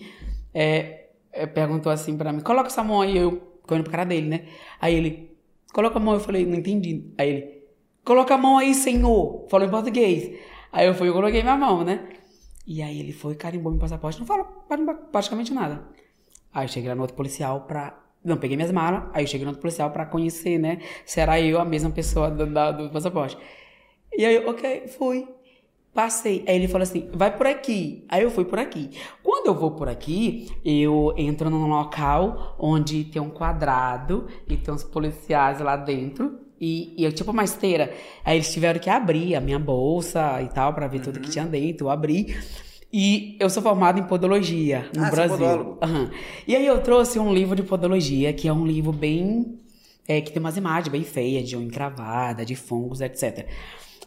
É, é, perguntou assim pra mim: coloca essa mão aí. Eu correndo pro cara dele, né? Aí ele: coloca a mão. Eu falei: não entendi. Aí ele: coloca a mão aí, senhor. Falou em português. Aí eu fui, eu coloquei minha mão, né? E aí ele foi, carimbou meu passaporte, não falou praticamente nada. Aí eu cheguei lá no outro policial pra. Não, peguei minhas malas, aí eu cheguei no outro policial pra conhecer, né? Se era eu a mesma pessoa do, do passaporte. E aí, ok, fui. Passei. Aí ele falou assim: vai por aqui. Aí eu fui por aqui. Quando eu vou por aqui, eu entro num local onde tem um quadrado e tem uns policiais lá dentro. E, e é tipo uma esteira. Aí eles tiveram que abrir a minha bolsa e tal, pra ver tudo que tinha dentro. Eu abri. E eu sou formado em podologia no Ah, é Brasil. Aham. E aí eu trouxe um livro de podologia, que é um livro bem. é, que tem umas imagens bem feias, de unha encravada, de fungos, etc.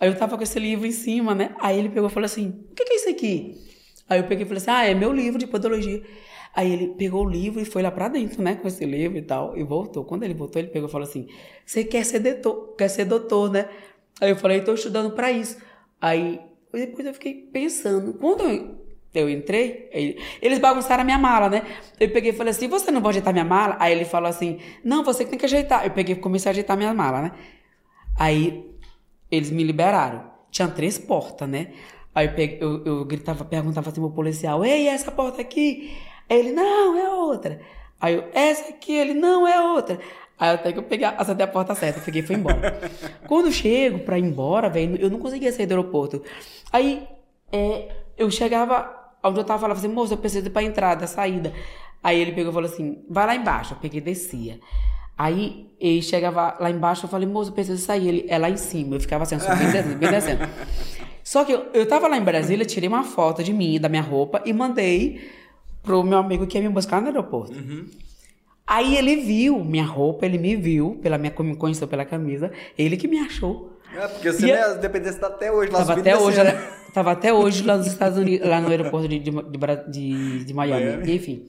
Aí eu tava com esse livro em cima, né? Aí ele pegou e falou assim: o que, que é isso aqui? Aí eu peguei e falei assim: ah, é meu livro de podologia. Aí ele pegou o livro e foi lá pra dentro, né? Com esse livro e tal, e voltou. Quando ele voltou, ele pegou e falou assim: você quer ser doutor, quer ser doutor, né? Aí eu falei: tô estudando pra isso. Aí depois eu fiquei pensando. Quando eu eu entrei, ele- eles bagunçaram a minha mala, né? Eu peguei e falei assim: você não vai ajeitar minha mala? Aí ele falou assim: não, você que tem que ajeitar. Eu peguei e comecei a ajeitar minha mala, né? Aí eles me liberaram. Tinha três portas, né? Aí eu, peguei- eu, eu gritava, perguntava assim pro policial: ei, essa porta aqui? Aí ele: não, é outra. Aí eu: essa aqui? Ele: não, é outra. Aí até que eu peguei, acertei a porta certa, peguei e fui embora. Quando eu chego pra ir embora, velho, eu não conseguia sair do aeroporto. Aí é, eu chegava onde eu tava, falava assim, moço, eu preciso ir pra entrada, saída. Aí ele pegou e falou assim, vai lá embaixo. Eu peguei e descia. Aí ele chegava lá embaixo, eu falei, moço, eu preciso sair. Ele, é lá em cima. Eu ficava assim, subindo, descendo, bem descendo. Só que eu, eu tava lá em Brasília, tirei uma foto de mim, da minha roupa, e mandei pro meu amigo que ia me buscar no aeroporto. Aí ele viu minha roupa, ele me viu, pela minha, me conheceu pela camisa, ele que me achou. É, porque você, né, dependência tá até hoje lá Tava subindo até, hoje, né? tava até hoje lá nos Estados Unidos, lá no aeroporto de, de, de, de- Miami. Miami. Enfim.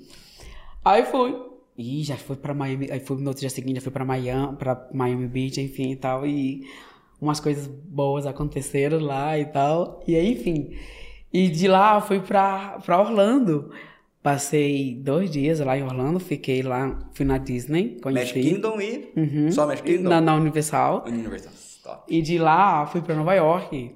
Aí fui. Ih, já foi pra Miami. Aí fui no outro dia seguinte, já fui pra Miami, pra Miami Beach, enfim e tal. E umas coisas boas aconteceram lá e tal. E aí, enfim. E de lá fui pra, pra Orlando. Passei dois dias lá em Orlando, fiquei lá, fui na Disney, conheci. Magic Kingdom e... Uhum. Só Magic Kingdom? Na, na Universal. Universal. Top. E de lá fui pra Nova York.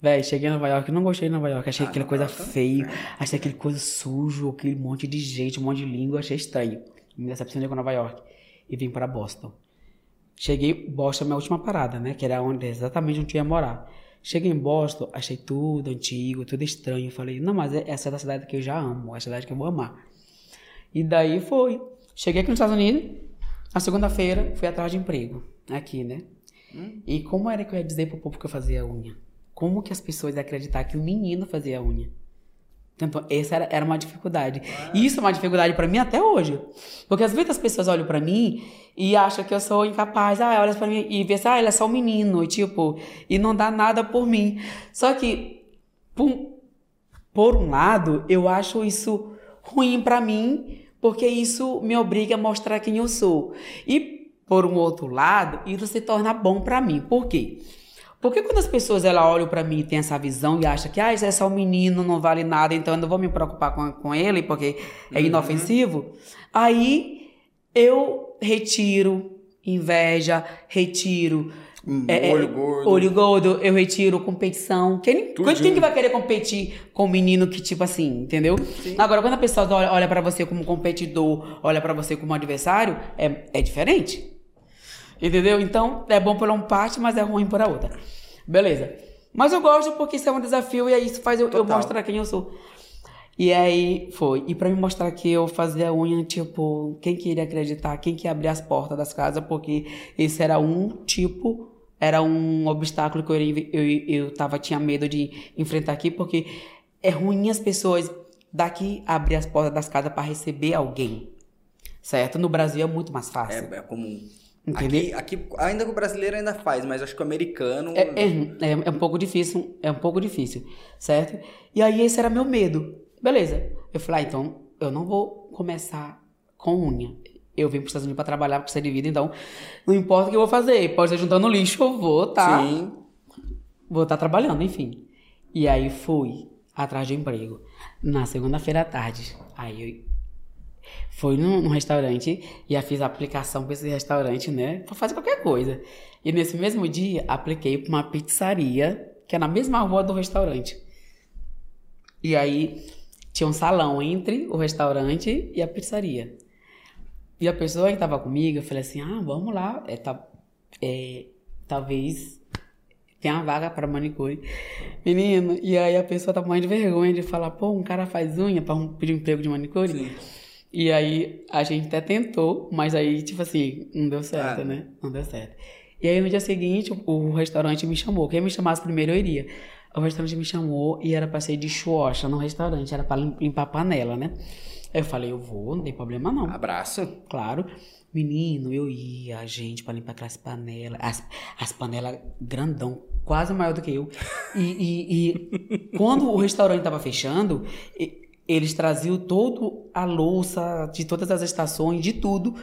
Véi, cheguei em Nova York, não gostei de Nova York. Achei aquela coisa feio, achei aquele coisa sujo, aquele monte de gente, um monte de língua, achei estranho. Me decepcionei com Nova York. E vim pra Boston. Cheguei, Boston, minha última parada, né? Que era onde, exatamente onde eu ia morar. Cheguei em Boston, achei tudo antigo, tudo estranho. Falei, não, mas essa é da cidade que eu já amo, é a cidade que eu vou amar. E daí foi. Cheguei aqui nos Estados Unidos, na segunda-feira, fui atrás de emprego, aqui, né? Hum. E como era que eu ia dizer pro povo que eu fazia unha? Como que as pessoas iam acreditar que o menino fazia unha? Então, essa era, era uma dificuldade. E isso é uma dificuldade para mim até hoje. Porque às vezes as pessoas olham para mim e acham que eu sou incapaz. Ah, olha para mim e vê assim, ah, ele é só um menino, e, tipo, e não dá nada por mim. Só que, por, por um lado, eu acho isso ruim para mim, porque isso me obriga a mostrar quem eu sou. E, por um outro lado, isso se torna bom para mim. Por quê? Porque quando as pessoas ela olham para mim e tem essa visão e acham que ah, isso é só um menino, não vale nada, então eu não vou me preocupar com, com ele porque é uhum. inofensivo, aí eu retiro inveja, retiro hum, é, olho gordo. Olho gordo, eu retiro competição. Quem, quem que vai querer competir com um menino que, tipo assim, entendeu? Sim. Agora, quando a pessoa olha, olha para você como competidor, olha para você como adversário, é, é diferente. Entendeu? Então, é bom por uma parte, mas é ruim por a outra. Beleza. Mas eu gosto porque isso é um desafio e aí isso faz eu, eu mostrar quem eu sou. E aí foi. E para me mostrar que eu fazia unha, tipo, quem queria acreditar, quem queria abrir as portas das casas, porque esse era um tipo, era um obstáculo que eu, eu, eu tava, tinha medo de enfrentar aqui, porque é ruim as pessoas daqui abrir as portas das casas para receber alguém. Certo? No Brasil é muito mais fácil. É, é comum. Aqui, aqui, ainda que o brasileiro ainda faz, mas acho que o americano. É, é, é, é, um pouco difícil, é um pouco difícil, certo? E aí esse era meu medo. Beleza. Eu falei, ah, então eu não vou começar com unha. Eu vim para os Estados Unidos para trabalhar, para ser de vida, então não importa o que eu vou fazer. Pode ser juntando lixo, eu vou, tá? Sim. Vou estar tá trabalhando, enfim. E aí fui atrás de emprego. Na segunda-feira à tarde. Aí eu foi num, num restaurante e já fiz a aplicação para esse restaurante, né? Para fazer qualquer coisa. E nesse mesmo dia, apliquei para uma pizzaria que é na mesma rua do restaurante. E aí tinha um salão entre o restaurante e a pizzaria. E a pessoa que estava comigo, eu falei assim: ah, vamos lá, é, tá, é, talvez tenha uma vaga para manicure. Menino, e aí a pessoa tá morrendo de vergonha de falar: pô, um cara faz unha para um, pedir um emprego de manicure. Sim. E aí a gente até tentou, mas aí, tipo assim, não deu certo, ah. né? Não deu certo. E aí no dia seguinte, o restaurante me chamou. Quem me chamasse primeiro eu iria. O restaurante me chamou e era pra ser de chuocha no restaurante, era pra limpar a panela, né? Aí eu falei, eu vou, não tem problema não. Abraço. Claro. Menino, eu ia, a gente, pra limpar aquelas panelas, as, as panelas grandão, quase maior do que eu. E, e, e quando o restaurante tava fechando, eles traziam todo a louça de todas as estações, de tudo.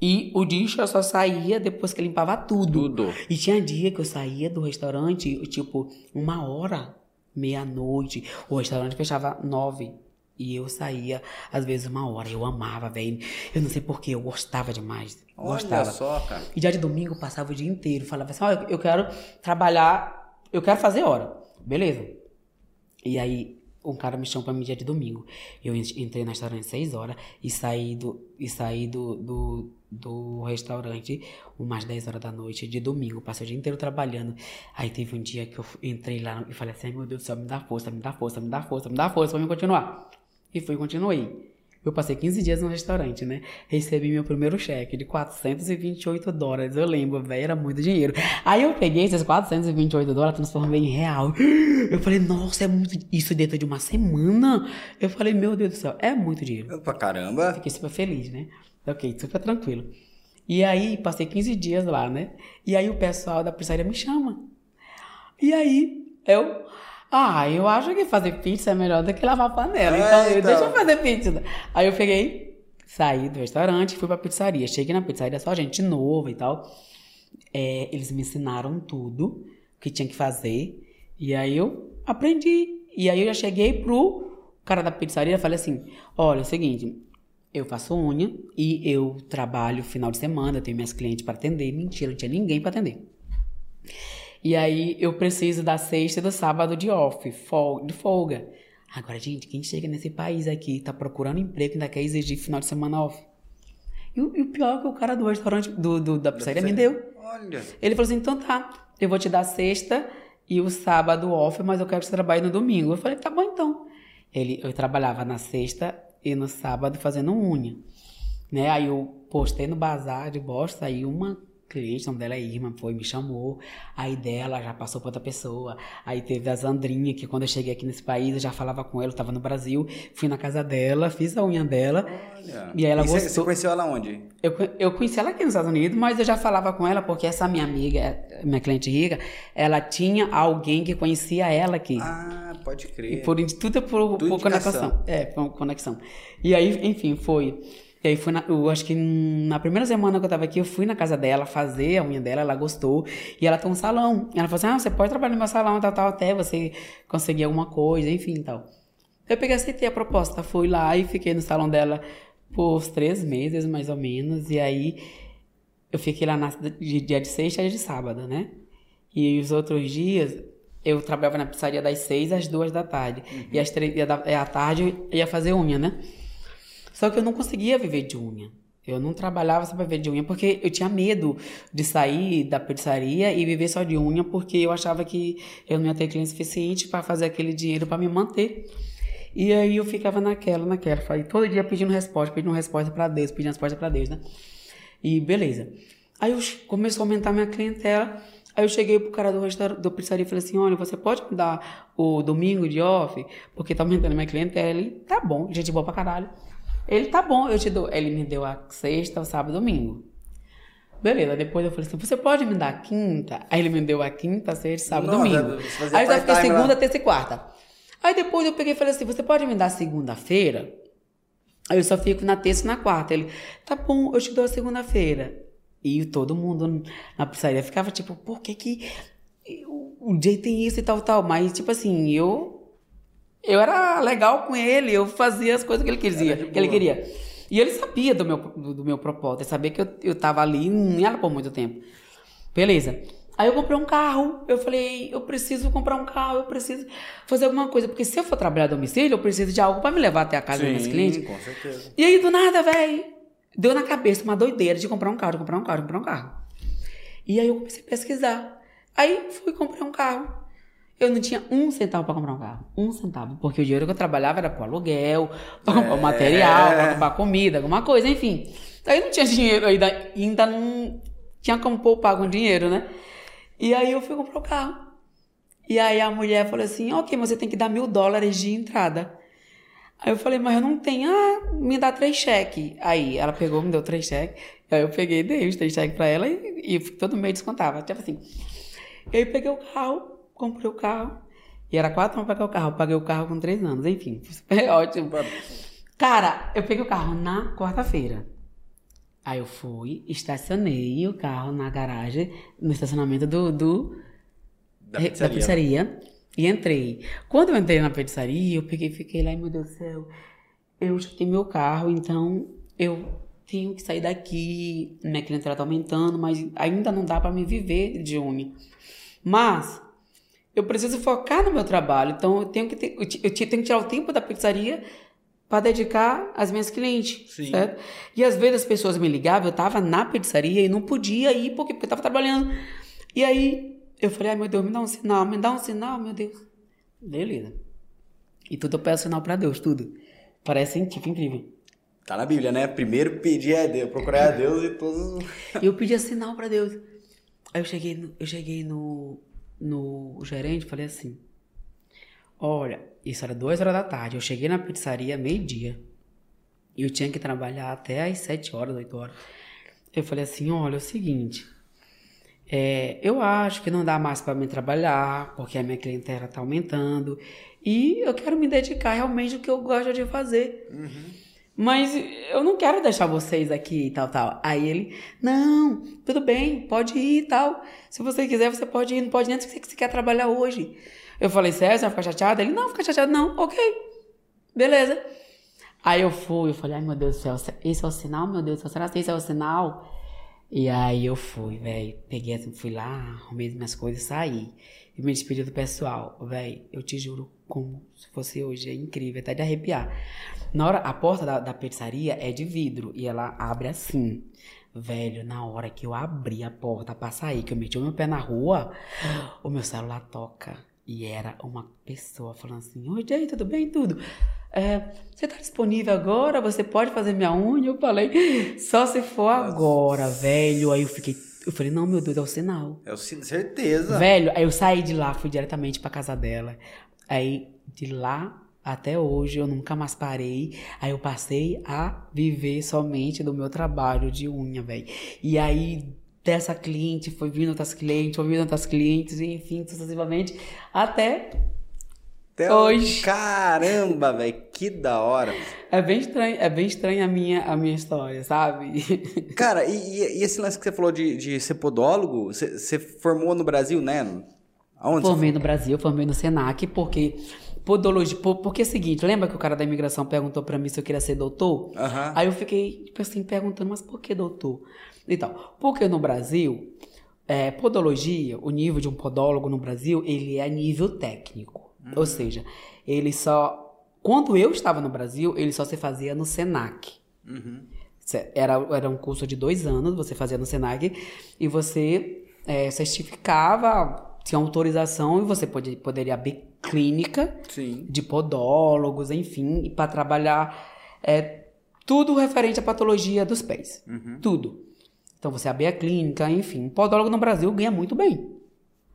E o lixo só saía depois que limpava tudo. Tudo. E tinha dia que eu saía do restaurante, tipo, uma hora, meia-noite. O restaurante fechava nove. E eu saía, às vezes, uma hora. Eu amava, velho. Eu não sei porquê, eu gostava demais. Olha gostava. só, cara. E dia de domingo eu passava o dia inteiro. Falava assim, olha, eu quero trabalhar, eu quero fazer hora. Beleza. E aí, um cara me chamou pra mim de domingo. Eu entrei na restaurante às 6 horas e saí do, e saí do, do, do restaurante umas 10 horas da noite de domingo. Passei o dia inteiro trabalhando. Aí teve um dia que eu entrei lá e falei assim: meu Deus do céu, me dá força, me dá força, me dá força, me dá força pra me continuar. E fui, continuei. Eu passei 15 dias no restaurante, né? Recebi meu primeiro cheque de 428 dólares. Eu lembro, velho, era muito dinheiro. Aí eu peguei esses 428 dólares, transformei em real. Eu falei, nossa, é muito. Isso dentro de uma semana? Eu falei, meu Deus do céu, é muito dinheiro. Pra caramba. Fiquei super feliz, né? Ok, super tranquilo. E aí, passei 15 dias lá, né? E aí o pessoal da pizzaria me chama. E aí, eu ah, eu acho que fazer pizza é melhor do que lavar panela. É, então, então, deixa eu fazer pizza. Aí eu peguei, saí do restaurante, fui pra pizzaria. Cheguei na pizzaria, só gente nova e tal. É, eles me ensinaram tudo que tinha que fazer. E aí eu aprendi. E aí eu já cheguei pro cara da pizzaria e falei assim: olha, é o seguinte, eu faço unha e eu trabalho final de semana, tenho minhas clientes para atender. Mentira, não tinha ninguém para atender. E aí eu preciso da sexta e do sábado de off, de folga. Agora, gente, quem chega nesse país aqui tá procurando emprego ainda quer exigir final de semana off. E o, e o pior é que o cara do restaurante, do, do da pizzaria me deu. Olha. Ele falou assim: então tá, eu vou te dar sexta e o sábado off, mas eu quero que você trabalhe no domingo. Eu falei: tá bom então. Ele, eu trabalhava na sexta e no sábado fazendo unha. Né? Aí eu postei no bazar de bosta, aí uma cliente, o nome dela é Irma, foi, me chamou. Aí dela já passou para outra pessoa. Aí teve a Zandrinha, que quando eu cheguei aqui nesse país, eu já falava com ela, eu tava no Brasil. Fui na casa dela, fiz a unha dela. Olha. E aí ela você, gostou. você conheceu ela onde? Eu, eu conheci ela aqui nos Estados Unidos, mas eu já falava com ela porque essa minha amiga, minha cliente rica, ela tinha alguém que conhecia ela aqui. Ah, pode E crer. por, tudo é por, Tudo por indicação. conexão. É, por conexão. E aí, enfim, foi. E aí foi na, eu acho que na primeira semana que eu tava aqui, eu fui na casa dela fazer a unha dela, ela gostou. E ela tem um salão. Ela falou assim: ah, você pode trabalhar no meu salão, tal, tal, até você conseguir alguma coisa, enfim, tal. Eu peguei, aceitei a proposta, fui lá e fiquei no salão dela por três meses, mais ou menos. E aí eu fiquei lá na, de dia de sexta e de sábado, né? E os outros dias eu trabalhava na pizzaria das seis às duas da tarde. E às três da- à tarde eu ia fazer unha, né? Só que eu não conseguia viver de unha. Eu não trabalhava só pra viver de unha porque eu tinha medo de sair da pizzaria e viver só de unha porque eu achava que eu não ia ter cliente suficiente para fazer aquele dinheiro para me manter. E aí eu ficava naquela, naquela. Falei, todo dia pedindo resposta, pedindo resposta para Deus, pedindo resposta para Deus, né? E beleza. Aí eu começou a aumentar minha clientela. Aí eu cheguei pro cara do restaurante, do pizzaria e falei assim: olha, você pode me dar o domingo de off? Porque tá aumentando minha clientela. Ele, tá bom, gente boa pra caralho. Ele, tá bom, eu te dou. Ele me deu a sexta, o sábado e domingo. Beleza, depois eu falei assim: você pode me dar a quinta? Aí ele me deu a quinta, sexta, sábado e Nossa, domingo. Aí eu já fiquei part-time lá. segunda, terça e quarta. Aí depois eu peguei e falei assim: você pode me dar segunda-feira? Aí eu só fico na terça e na quarta. Ele, tá bom, eu te dou a segunda-feira. E todo mundo na pizzaria ficava tipo, por que que o Jay tem isso e tal, tal? Mas, tipo assim, eu eu era legal com ele, eu fazia as coisas que ele queria, que ele queria. E ele sabia do meu, do, do meu propósito, ele sabia que eu, eu tava ali, não era por muito tempo. Beleza. Aí eu comprei um carro, eu falei, eu preciso comprar um carro, eu preciso fazer alguma coisa, porque se eu for trabalhar a domicílio, eu preciso de algo para me levar até a casa dos meus clientes. com certeza. E aí, do nada, velho, deu na cabeça uma doideira de comprar um carro, de comprar um carro, de comprar um carro. E aí eu comecei a pesquisar. Aí fui comprar um carro. Eu não tinha um centavo para comprar um carro. Um centavo. Porque o dinheiro que eu trabalhava era pro aluguel, para comprar o material, para comprar comida, alguma coisa, enfim. Aí não tinha dinheiro, ainda, ainda não tinha como poupar com dinheiro, né? E aí eu fui comprar o carro. E aí a mulher falou assim: ok, você tem que dar mil dólares de entrada. Aí eu falei, mas eu não tenho. Ah, me dá três cheques. Aí ela pegou, me deu três cheques. Aí eu peguei dei os três cheques pra ela e, e todo mês descontava. Tipo assim. E aí peguei o carro, comprei o carro. E era quatro anos pra pagar o carro. Eu paguei o carro com três anos. Enfim, foi super ótimo. Cara, eu peguei o carro na quarta-feira. Aí eu fui, estacionei o carro na garagem, no estacionamento do, do Da da pizzaria. pizzaria e entrei. Quando eu entrei na pizzaria, eu peguei e fiquei lá, e meu Deus do céu, eu já tenho meu carro, então eu tenho que sair daqui. Minha clientela tá aumentando, mas ainda não dá para me viver de unha. Mas eu preciso focar no meu trabalho, então eu tenho que ter, eu tenho que tirar o tempo da pizzaria para dedicar às minhas clientes, Sim. certo? E às vezes as pessoas me ligavam, eu tava na pizzaria e não podia ir porque, porque eu tava trabalhando. E aí eu falei, ai meu Deus, me dá um sinal, me dá um sinal, meu Deus. Beleza. E tudo eu peço sinal para Deus, tudo. Parece tipo incrível. Tá na Bíblia, né? Primeiro pedir a Deus, procurar a Deus e todos. Eu pedi sinal pra Deus. Aí eu cheguei, eu cheguei no, no gerente e falei assim: Olha, isso era duas horas da tarde. Eu cheguei na pizzaria meio-dia. E eu tinha que trabalhar até às sete horas, oito horas. Eu falei assim: Olha, é o seguinte. é, eu acho que não dá mais para mim trabalhar, porque a minha clientela tá aumentando. E eu quero me dedicar realmente ao que eu gosto de fazer. Mas eu não quero deixar vocês aqui e tal, tal. Aí ele, não, tudo bem, pode ir e tal. Se você quiser, você pode ir, não pode nem que você quer trabalhar hoje. Eu falei, sério, você vai ficar chateado? Ele, não, fica chateado não, ok, beleza. Aí eu fui, eu falei, ai meu Deus do céu, esse é o sinal, meu Deus do céu, será que esse é o sinal? E aí eu fui, velho, peguei assim, fui lá, arrumei minhas coisas saí. E me despedi do pessoal, velho, eu te juro, como se fosse hoje, é incrível, até de arrepiar. Na hora, a porta da, da pizzaria é de vidro e ela abre assim. Velho, na hora que eu abri a porta pra sair, que eu meti o meu pé na rua, o meu celular toca. E era uma pessoa falando assim: Oi, Jay, tudo bem? Tudo. É, você tá disponível agora? Você pode fazer minha unha? Eu falei: Só se for agora, velho. Aí eu fiquei. Eu falei: Não, meu Deus, é o sinal. É o sinal, certeza. Velho, aí eu saí de lá, fui diretamente pra casa dela. Aí de lá até hoje eu nunca mais parei. Aí eu passei a viver somente do meu trabalho de unha, velho. E aí dessa cliente foi vindo outras clientes, foi vindo outras clientes, e enfim, sucessivamente, até Até hoje. Caramba, velho, que da hora. é bem estranho, é bem estranha a minha a minha história, sabe? Cara, e, e- esse lance que você falou de, de ser podólogo, você, você formou no Brasil, né? Aonde? Formei no Brasil, formei no Senac, porque podologia, por- porque é o seguinte, lembra que o cara da imigração perguntou pra mim se eu queria ser doutor? Aham. Aí eu fiquei, tipo assim, perguntando, mas por que doutor? Então, porque no Brasil, é, podologia, o nível de um podólogo no Brasil, ele é nível técnico. Ou seja, ele só. Quando eu estava no Brasil, ele só se fazia no SENAC. Uhum. Era, era um curso de dois anos, você fazia no SENAC, e você é, certificava, tinha autorização, e você pode, poderia abrir clínica Sim. de podólogos, enfim, para trabalhar é, tudo referente à patologia dos pés. Uhum. Tudo. Então você abrir a clínica, enfim. Podólogo no Brasil ganha muito bem.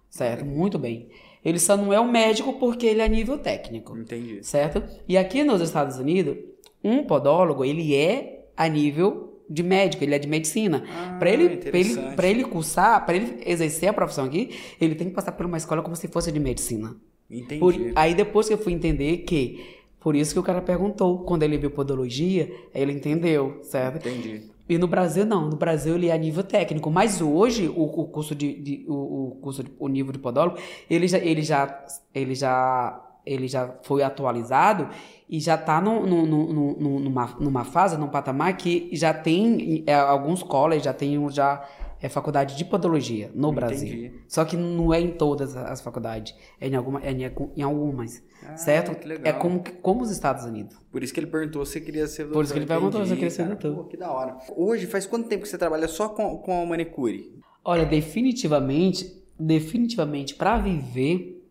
Certo? Muito bem. Ele só não é um médico porque ele é nível técnico. Entendi. Certo? E aqui nos Estados Unidos, um podólogo, ele é a nível de médico, ele é de medicina. Ah, para ele, pra ele, pra ele cursar, para ele exercer a profissão aqui, ele tem que passar por uma escola como se fosse de medicina. Entendi. Por- aí depois que eu fui entender que, por isso que o cara perguntou, quando ele viu podologia, ele entendeu, certo? Entendi. E no Brasil não, no Brasil ele é a nível técnico, mas hoje o, o curso de, de- o, o curso de- o nível de podólogo, ele já ele já ele já ele já foi atualizado e já está numa, numa fase, num patamar que já tem é, alguns colleges, já tem já é faculdade de podologia no Brasil. Entendi. Só que não é em todas as faculdades, é em, alguma, é em, em algumas, Ah, certo? que legal. É como, como os Estados Unidos. Por isso que ele perguntou se você queria ser doutor. Por isso que ele perguntou se queria ser cara. doutor. Pô, que da hora. Hoje, faz quanto tempo que você trabalha só com, com a manicure? Olha, definitivamente, definitivamente, para viver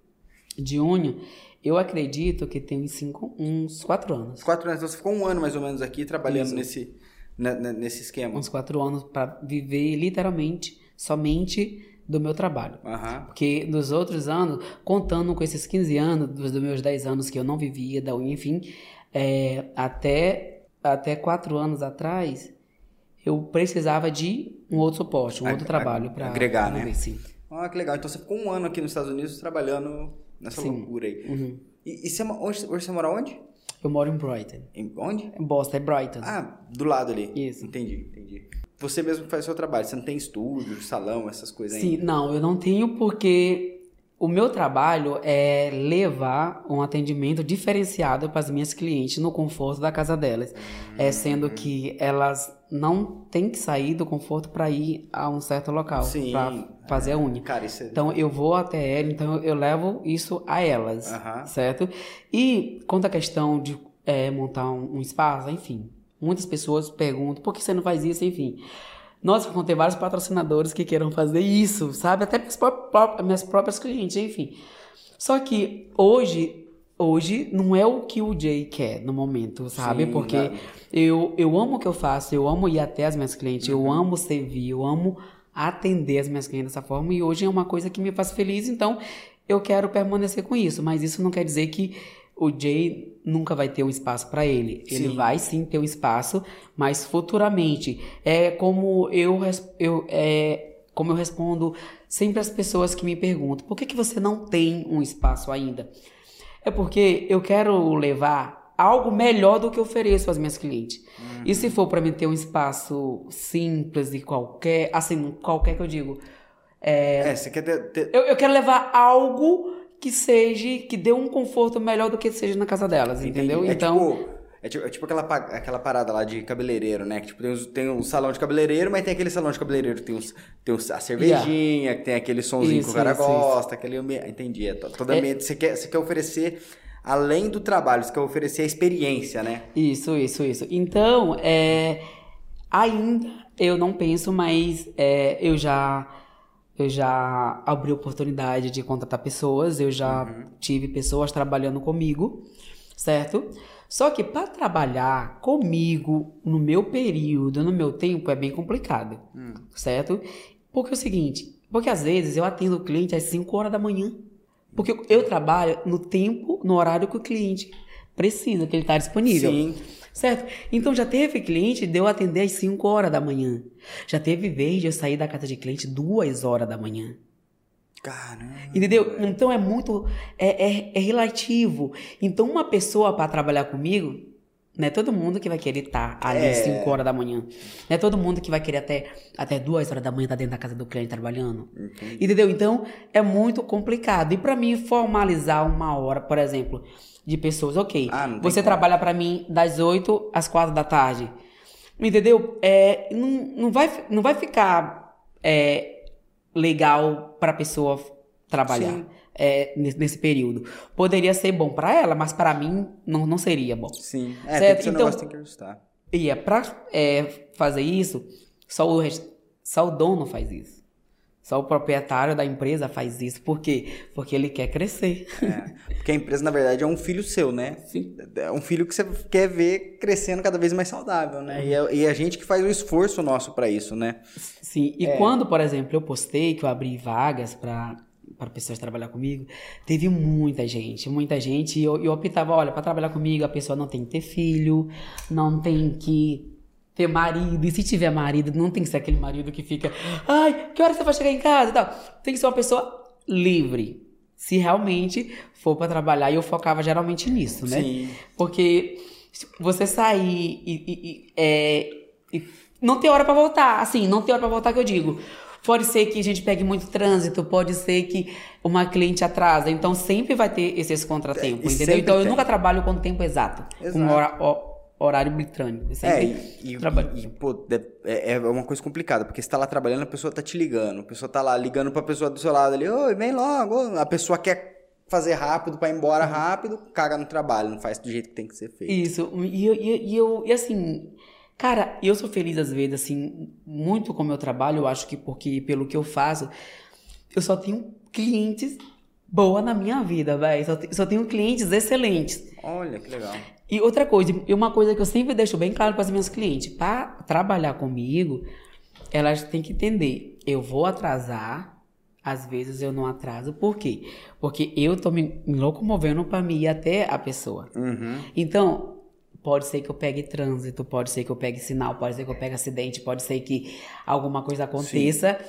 de unha, eu acredito que tem uns, cinco, uns quatro anos. Quatro anos. Então você ficou um ano mais ou menos aqui trabalhando Isso. nesse, nesse esquema. Uns quatro anos para viver literalmente somente do meu trabalho. Aham. Porque nos outros anos, contando com esses 15 anos, dos meus 10 anos que eu não vivia da enfim, é, até, até quatro anos atrás, eu precisava de um outro suporte, um Ag- outro trabalho ag- para agregar, né? sim. Ah, que legal. Então você ficou um ano aqui nos Estados Unidos trabalhando nessa Sim. loucura aí. Uhum. E, e você, hoje, hoje você mora onde? Eu moro em Brighton. Em, onde? Em Boston, é Brighton. Ah, do lado ali. Isso. Entendi, entendi. Você mesmo faz o seu trabalho, você não tem estúdio, salão, essas coisas Sim, ainda. não, eu não tenho porque o meu trabalho é levar um atendimento diferenciado para as minhas clientes no conforto da casa delas. É sendo que elas não têm que sair do conforto para ir a um certo local para fazer a unha. Cara, isso é... Então eu vou até ela, então eu levo isso a elas, certo? E quanto à questão de é, montar um, um espaço, enfim, muitas pessoas perguntam por que você não faz isso, enfim. Nossa, vão ter vários patrocinadores que queiram fazer isso, sabe? Até minhas, pró- pró- minhas próprias clientes, enfim. Só que hoje, hoje não é o que o Jay quer no momento, sabe? Sim, Porque claro. eu, eu amo o que eu faço, eu amo ir até as minhas clientes, eu amo servir, eu amo atender as minhas clientes dessa forma e hoje é uma coisa que me faz feliz, então eu quero permanecer com isso, mas isso não quer dizer que o Jay nunca vai ter um espaço para ele. Ele Sim. vai sim ter um espaço, mas futuramente é como eu, eu é como eu respondo sempre as pessoas que me perguntam: por que, que você não tem um espaço ainda? É porque eu quero levar algo melhor do que ofereço às minhas clientes. E se for para mim ter um espaço simples e qualquer, assim, qualquer que eu digo, É, você quer ter... ter- eu, eu quero levar algo que seja, que dê um conforto melhor do que seja na casa delas, entendeu? É Então, tipo, é tipo, é tipo aquela, aquela parada lá de cabeleireiro, né? Que tipo, tem, tem um salão de cabeleireiro, mas tem aquele salão de cabeleireiro que tem, uns, tem uns- a cervejinha, que tem aquele sonzinho que Isso, o cara isso, isso. gosta, aquele ambiente. Entendi. É to- todo É-. Você, quer, você quer oferecer, além do trabalho, você quer oferecer a experiência, né? Isso, isso, isso. Então, é, Ainda eu não penso, mas é, eu já eu já abri oportunidade de contratar pessoas, eu já uhum. tive pessoas trabalhando comigo, certo? Só que para trabalhar comigo no meu período, no meu tempo, é bem complicado, hum. certo? Porque é o seguinte, porque às vezes eu atendo o cliente às 5 horas da manhã. Porque eu trabalho no tempo, no horário que o cliente precisa, que ele está disponível. Sim. Certo? Então já teve cliente de eu atender às 5 horas da manhã. Já teve vez de eu sair da casa de cliente 2 horas da manhã. Caramba. Entendeu? Então é muito. É, é, é relativo. Então, uma pessoa para trabalhar comigo, não é todo mundo que vai querer estar tá ali é. às 5 horas da manhã. Não é todo mundo que vai querer até, até 2 horas da manhã estar tá dentro da casa do cliente trabalhando. Entendi. Entendeu? Então, é muito complicado. E para mim, formalizar uma hora, por exemplo, de pessoas, ok. Ah, você trabalha para mim das 8 às 4 da tarde. Entendeu? É, não, não, vai, não vai ficar. É, legal para pessoa trabalhar é, nesse, período. Poderia ser bom para ela, mas para mim não, não seria bom. Sim, é, certo? Tem então, tem que ajustar. E é para é, fazer isso, só o, só o dono faz isso. Só o proprietário da empresa faz isso. Por quê? Porque ele quer crescer. É, porque a empresa, na verdade, é um filho seu, né? Sim. É um filho que você quer ver crescendo cada vez mais saudável, né? E, é, e é a gente que faz o esforço nosso para isso, né? Sim. E é. quando, por exemplo, eu postei que eu abri vagas para para pessoas trabalhar comigo, teve muita gente, muita gente. E eu, eu optava, olha, para trabalhar comigo a pessoa não tem que ter filho, não tem que ter marido. E se tiver marido, não tem que ser aquele marido que fica, ai, que hora você vai chegar em casa e tal. Tem que ser uma pessoa livre. Se realmente for para trabalhar, e eu focava geralmente nisso, né? Sim. Porque você sair e, e, e, é, e não tem hora para voltar, assim, não tem hora para voltar que eu digo. Pode ser que a gente pegue muito trânsito, pode ser que uma cliente atrasa. Então sempre vai ter esses contratempos, é, entendeu? Então tem. eu nunca trabalho com tempo exato. exato. Com hora, horário britânico. É, e, e, e, pô, é, é uma coisa complicada, porque você tá lá trabalhando, a pessoa tá te ligando, a pessoa tá lá ligando pra pessoa do seu lado ali, oi, vem logo. A pessoa quer fazer rápido para ir embora uhum. rápido, caga no trabalho, não faz do jeito que tem que ser feito. Isso, e, e, e eu, e assim, cara, eu sou feliz às vezes, assim, muito com o meu trabalho, eu acho que porque, pelo que eu faço, eu só tenho clientes boa na minha vida, velho. Só, só tenho clientes excelentes. Olha, que legal. E outra coisa, e uma coisa que eu sempre deixo bem claro para as minhas clientes, para trabalhar comigo, elas têm que entender, eu vou atrasar, às vezes eu não atraso, por quê? Porque eu tô me, locomovendo para me ir até a pessoa. Uhum. Então, pode ser que eu pegue trânsito, pode ser que eu pegue sinal, pode ser que eu pegue acidente, pode ser que alguma coisa aconteça. Sim.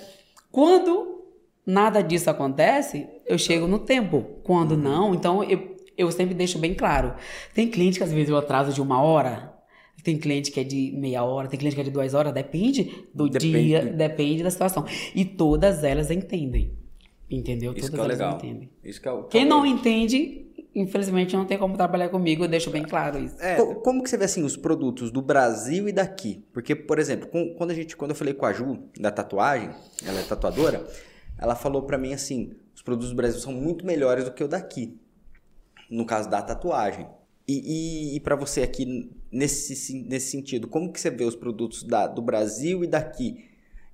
Quando nada disso acontece, eu chego no tempo. Quando uhum. não, então eu eu sempre deixo bem claro. Tem cliente que às vezes eu atraso de uma hora, tem cliente que é de meia hora, tem cliente que é de duas horas, depende do depende. dia, depende da situação. E todas elas entendem. Entendeu? Isso todas é elas legal. entendem. Isso que é o, Quem não entende, infelizmente não tem como trabalhar comigo, eu deixo bem claro isso. É, como que você vê assim os produtos do Brasil e daqui? Porque, por exemplo, quando a gente, quando eu falei com a Ju da tatuagem, ela é tatuadora, ela falou para mim assim, os produtos do Brasil são muito melhores do que o daqui no caso da tatuagem. E, e, e para você aqui, nesse, nesse sentido, como que você vê os produtos da, do Brasil e daqui?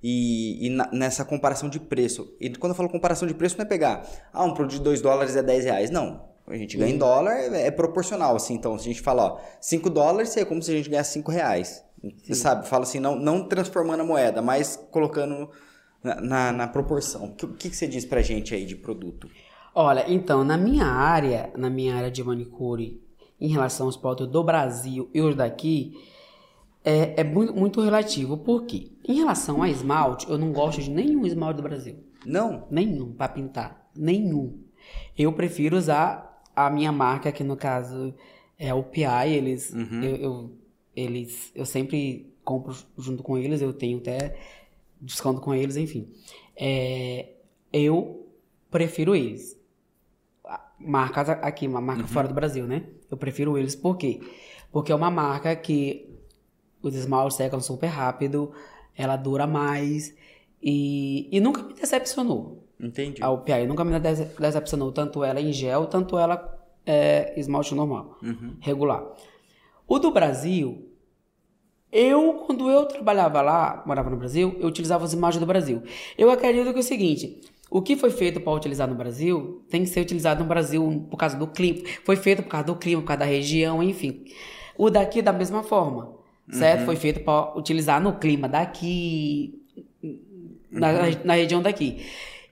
E, e na, nessa comparação de preço. E quando eu falo comparação de preço, não é pegar, ah, um produto de 2 dólares é 10 reais. Não. A gente ganha em dólar, é, é, proporcional, assim. Então, se a gente fala, ó, 5 dólares é como se a gente ganhasse 5 reais. Você sabe? Fala assim, não, não transformando a moeda, mas colocando na, na, na proporção. O que, que, que você diz pra gente aí de produto? Olha, então, na minha área, na minha área de manicure, em relação aos produtos do Brasil e os daqui, é, é muito, muito relativo. Por quê? Em relação a esmalte, eu não gosto de nenhum esmalte do Brasil. Não? Nenhum, para pintar. Nenhum. Eu prefiro usar a minha marca, que no caso é o PI, eles, uhum. eu, eu, eles, eu sempre compro junto com eles, eu tenho até desconto com eles, enfim. É, eu prefiro eles marcas aqui, uma marca uhum. fora do Brasil, né? Eu prefiro eles por quê? Porque é uma marca que os esmaltes secam super rápido, ela dura mais e, e nunca me decepcionou. Entendi. A UPI nunca me decepcionou, tanto ela em gel, tanto ela é, esmalte normal, uhum. regular. O do Brasil, Eu, quando eu trabalhava lá, morava no Brasil, eu utilizava as imagens do Brasil. Eu acredito que é o seguinte, o que foi feito para utilizar no Brasil tem que ser utilizado no Brasil por causa do clima. Foi feito por causa do clima, por causa da região, enfim. O daqui da mesma forma, certo? Uhum. Foi feito para utilizar no clima daqui, na, Uhum. na região daqui.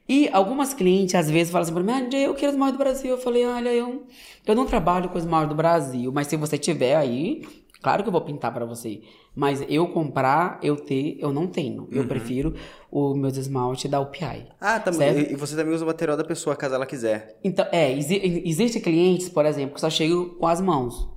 E algumas clientes às vezes falam assim para mim, ah, eu quero as imagens do Brasil. Eu falei, olha, eu, eu não trabalho com as imagens do Brasil, mas se você tiver aí, claro que eu vou pintar para você. Mas eu comprar, eu ter, eu não tenho. Uhum. Eu prefiro os meus esmaltes da UPI. Ah, também. Certo. E você também usa o material da pessoa, caso ela quiser. Então, é, exi existe clientes, por exemplo, que só chegam com as mãos.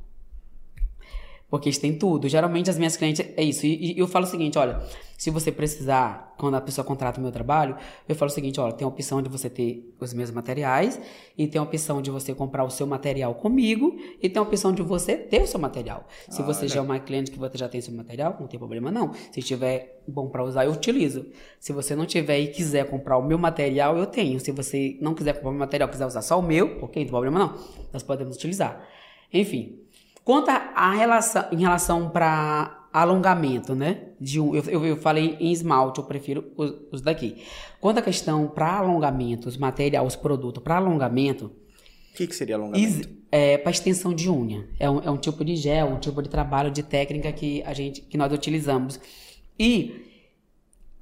Porque eles têm tudo. Geralmente as minhas clientes é isso. E, e eu falo o seguinte, olha, se você precisar, quando a pessoa contrata o meu trabalho, eu falo o seguinte, olha, tem a opção de você ter os meus materiais, e tem a opção de você comprar o seu material comigo, e tem a opção de você ter o seu material. Se você já é uma cliente que você já tem seu material, não tem problema não. Se tiver bom para usar, eu utilizo. Se você não tiver e quiser comprar o meu material, eu tenho. Se você não quiser comprar o meu material, quiser usar só o meu, ok, não tem problema não. Nós podemos utilizar. Enfim, Quanto a relação, em relação para alongamento, né? De um, eu, eu, falei em esmalte, eu prefiro os, os daqui. Quanto à questão para alongamento, os materiais, os produtos para alongamento, O que, que seria alongamento? é, para extensão de unha. É um, é um tipo de gel, um tipo de trabalho, de técnica que a gente, que nós utilizamos. E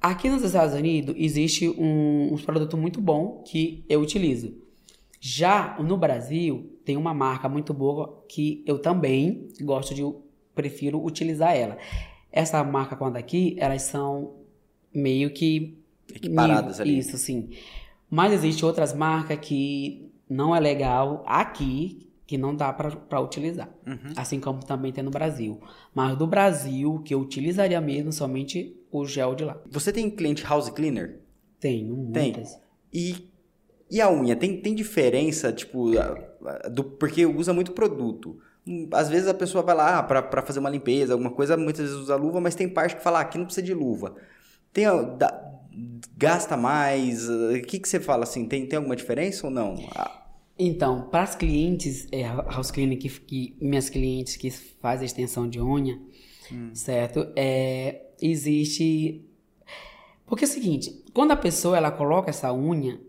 aqui nos Estados Unidos existe um, um produto muito bom que eu utilizo. Já no Brasil tem uma marca muito boa que eu também gosto de prefiro utilizar ela. Essa marca quando aqui elas são meio que Equiparadas ali. Isso sim. Mas existe outras marcas que não é legal aqui que não dá para utilizar. Uhum. Assim como também tem no Brasil. Mas do Brasil, que eu utilizaria mesmo somente o gel de lá. Você tem cliente house cleaner? Tenho Tem. muitas. E, e a unha? Tem, tem diferença, tipo, a- a- do, porque usa muito produto. Hum, Às vezes a pessoa vai lá ah, pra fazer uma limpeza, alguma coisa, muitas vezes usa luva, mas tem parte que fala, ah, aqui não precisa de luva. Tem, a- dá- gasta mais? ah, O que, que você fala assim? Tem, tem alguma diferença ou não? Ah, Então, para as clientes, é, house cleaning, que, que minhas clientes que fazem extensão de unha, certo? É, existe. Porque é o seguinte, quando a pessoa ela coloca essa unha,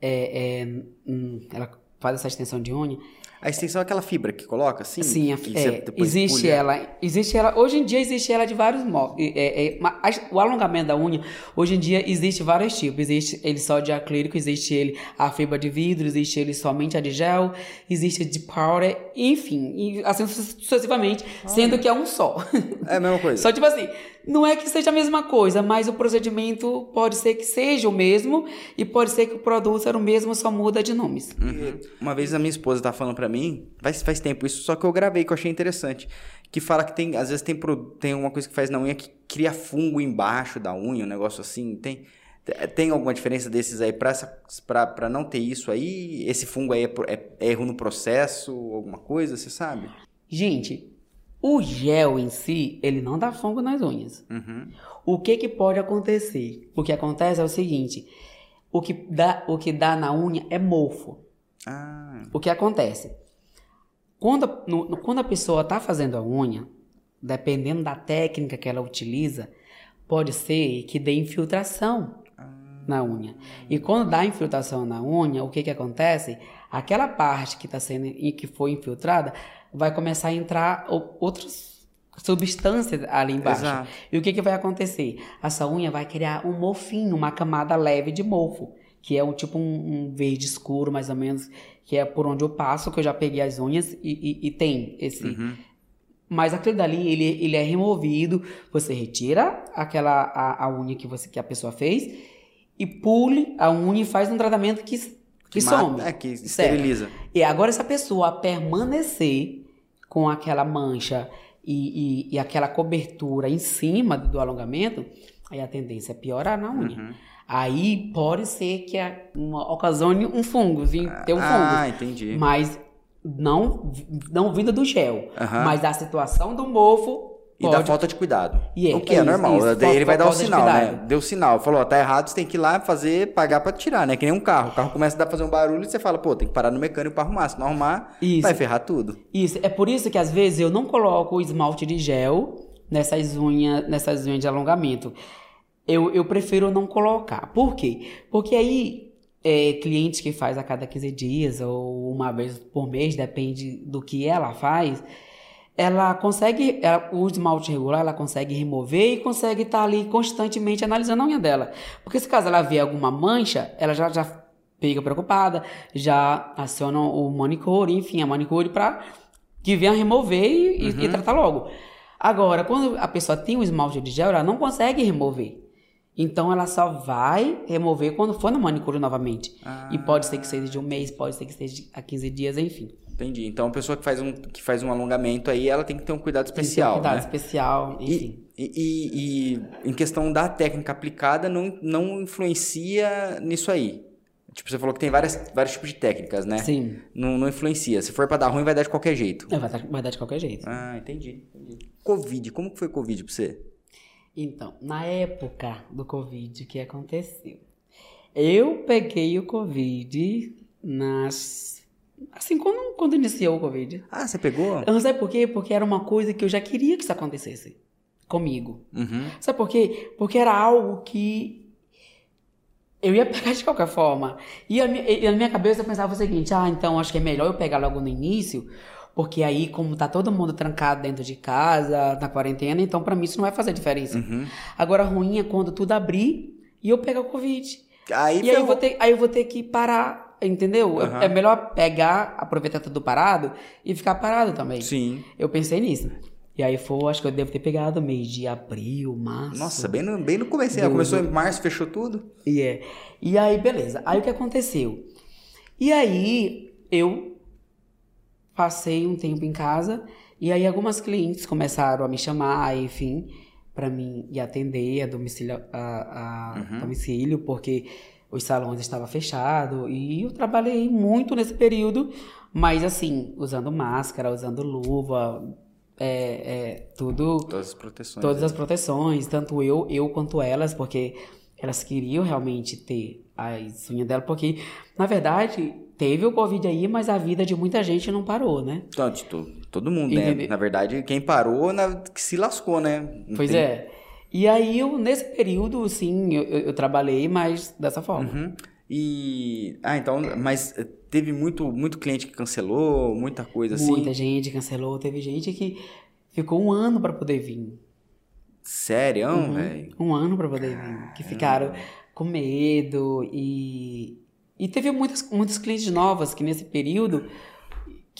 é, é, hum, ela faz essa extensão de unha, A extensão é aquela fibra que coloca, assim? Sim, a- é, existe pulha? ela, existe ela. Hoje em dia existe ela de vários modos. É, é, mas o alongamento da unha, hoje em dia existe vários tipos. Existe ele só de acrílico, existe ele a fibra de vidro, existe ele somente a de gel, existe de powder, enfim, assim sucessivamente, sendo que é um só. É a mesma coisa. Só tipo assim, não é que seja a mesma coisa, mas o procedimento pode ser que seja o mesmo e pode ser que o produto seja o mesmo, só muda de nomes. Uhum. Uma vez a minha esposa tá falando pra mim, faz, faz tempo isso, só que eu gravei que eu achei interessante. Que fala que tem, às vezes tem, tem uma coisa que faz na unha que cria fungo embaixo da unha, um negócio assim. Tem, tem alguma diferença desses aí pra não ter isso aí? Esse fungo aí é, é- é erro no processo, alguma coisa, você sabe? Gente, o gel em si, ele não dá fungo nas unhas. Uhum. O que que pode acontecer? O que acontece é o seguinte, o que dá, o que dá na unha é mofo. Ah, O que acontece? Quando, a- no- quando a pessoa está fazendo a unha, dependendo da técnica que ela utiliza, pode ser que dê infiltração na unha. E quando dá infiltração na unha, o que que acontece? Aquela parte que está sendo e que foi infiltrada vai começar a entrar outras substâncias ali embaixo. Exato. E o que que vai acontecer? Essa unha vai criar um mofinho, uma camada leve de mofo, que é um tipo um, um verde escuro, mais ou menos, que é por onde eu passo, que eu já peguei as unhas e, e- e tem esse. Uhum. Mas aquilo dali, ele, ele é removido, você retira aquela a, a unha que, você, que a pessoa fez e pule a unha e faz um tratamento que, que, mata- some. É, que Certo. esteriliza. E agora, se a pessoa permanecer com aquela mancha e, e, e aquela cobertura em cima do alongamento, aí a tendência é piorar na unha. Uhum. Aí pode ser que a- uma, ocasione um fungo, vir- ter um fungo. Ah, entendi. Mas não, não vindo do gel. Aham. Mas da situação do mofo. E da pode- falta de cuidado. E é, o que é, é normal. isso, Daí ele vai dar o falta sinal, né? Deu sinal. Falou, ó, tá errado, você tem que ir lá fazer, pagar pra tirar, né? Que nem um carro. O carro começa a dar fazer um barulho e você fala, pô, tem que parar no mecânico pra arrumar. Se não arrumar, Isso. vai ferrar tudo. Isso, é por isso que às vezes eu não coloco o esmalte de gel nessas unhas, nessas unhas de alongamento. Eu, eu prefiro não colocar. Por quê? Porque aí, é, cliente que faz a cada 15 dias ou uma vez por mês, depende do que ela faz, ela consegue, ela, o esmalte regular, ela consegue remover e consegue estar tá ali constantemente analisando a unha dela. Porque se caso ela vê alguma mancha, ela já, já fica preocupada, já aciona o manicure, enfim, a manicure para que venha remover e, uhum. e, tratar logo. Agora, quando a pessoa tem um esmalte de gel, ela não consegue remover. Então ela só vai remover quando for na manicure novamente. Ah. E pode ser que seja de um mês, pode ser que seja a 15 dias, enfim. Entendi. Então, a pessoa que faz um, que faz um alongamento aí, ela tem que ter um cuidado especial. Tem que ter um cuidado né? especial, enfim. E, e, e, em questão da técnica aplicada, não, não influencia nisso aí. Tipo, você falou que tem várias, vários tipos de técnicas, né? Sim. Não, não influencia. Se for para dar ruim, vai dar de qualquer jeito. É, vai dar, vai dar de qualquer jeito. Ah, entendi, entendi. Covid, como que foi Covid pra você? Então, na época do Covid, o que aconteceu? Eu peguei o Covid nas Assim, quando, quando iniciou o Covid. Ah, você pegou? Eu não sei por quê, porque era uma coisa que eu já queria que isso acontecesse comigo. Uhum. Sabe por quê? Porque era algo que eu ia pegar de qualquer forma. E, a, e na minha cabeça eu pensava o seguinte: ah, então acho que é melhor eu pegar logo no início, porque aí, como tá todo mundo trancado dentro de casa, na quarentena, então para mim isso não vai fazer diferença. Uhum. Agora, ruim é quando tudo abrir e eu pegar o Covid. Aí e aí eu, vou ter, aí eu vou ter que parar Entendeu? Uhum. É melhor pegar, aproveitar tudo parado e ficar parado também. Sim. Eu pensei nisso. E aí foi, acho que eu devo ter pegado mês de abril, março. Nossa, bem no, bem no começo. Do... Começou em março, fechou tudo? E yeah. é. E aí, beleza. Aí o que aconteceu? E aí eu passei um tempo em casa e aí algumas clientes começaram a me chamar, enfim, para mim ir atender a domicílio, a, a uhum. domicílio, porque os salões estavam fechados e eu trabalhei muito nesse período, mas assim, usando máscara, usando luva, é, é, tudo. Todas as proteções. Todas as proteções, tanto eu, eu quanto elas, porque elas queriam realmente ter as unhas dela, porque, na verdade, teve o Covid aí, mas a vida de muita gente não parou, né? Todo, todo mundo, né? Na verdade, quem parou na, se lascou, né? Não pois tem... é. E aí, eu, nesse período, sim, eu, eu trabalhei, mas dessa forma. Uhum. E. Ah, então. Mas teve muito, muito cliente que cancelou, muita coisa muita assim? Muita gente cancelou. Teve gente que ficou um ano para poder vir. Sério, uhum. velho? Um ano para poder vir. Que ficaram com medo e. E teve muitas, muitos clientes novas que nesse período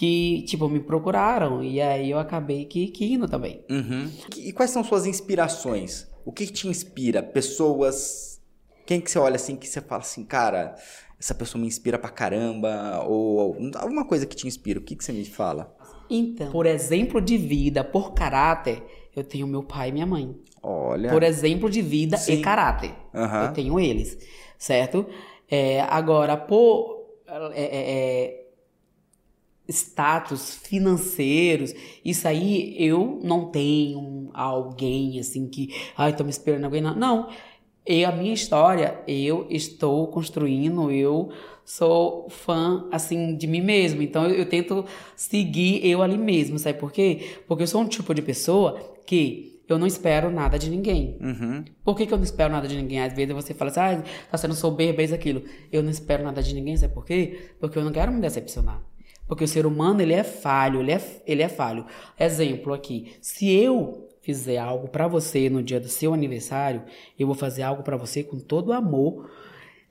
que, tipo, me procuraram. E aí eu acabei que, que indo também. Uhum. E quais são suas inspirações? O que, que te inspira? Pessoas? Quem que você olha assim que você fala assim, cara, essa pessoa me inspira pra caramba? Ou alguma coisa que te inspira? O que, que você me fala? Então, por exemplo de vida, por caráter, eu tenho meu pai e minha mãe. Olha. Por exemplo de vida Sim. e caráter. Uhum. Eu tenho eles, certo? É, agora, por. É, é, é status financeiros, isso aí eu não tenho alguém assim que, ai, tô me esperando alguém, não. Não, e a minha história, eu estou construindo, eu sou fã, assim, de mim mesmo. Então, eu, eu, tento seguir eu ali mesmo, sabe por quê? Porque eu sou um tipo de pessoa que eu não espero nada de ninguém. Uhum. Por que, que eu não espero nada de ninguém? Às vezes você fala assim, ah, tá sendo soberba, isso, aquilo. Eu não espero nada de ninguém, sabe por quê? Porque eu não quero me decepcionar. Porque o ser humano, ele é falho, ele é, ele é falho. Exemplo aqui, se eu fizer algo para você no dia do seu aniversário, eu vou fazer algo para você com todo amor,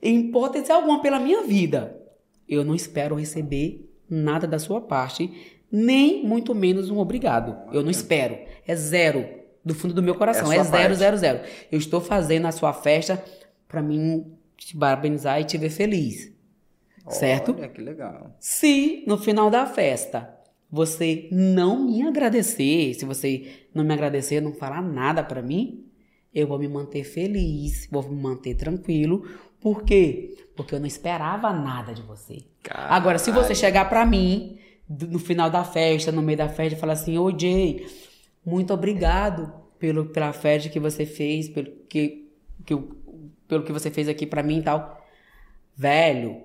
em hipótese alguma pela minha vida. Eu não espero receber nada da sua parte, nem muito menos um obrigado. Eu não espero. É zero. Do fundo do meu coração. É, é zero, zero, zero. Eu estou fazendo a sua festa para mim te parabenizar e te ver feliz certo? Olha, que legal. Se no final da festa você não me agradecer, se você não me agradecer, não falar nada para mim, eu vou me manter feliz, vou me manter tranquilo. Por quê? Porque eu não esperava nada de você. Caralho. Agora, se você chegar para mim no final da festa, no meio da festa, e falar assim: Ô Jay, muito obrigado pelo, pela festa que você fez, pelo que, que, pelo que você fez aqui para mim e tal. Velho,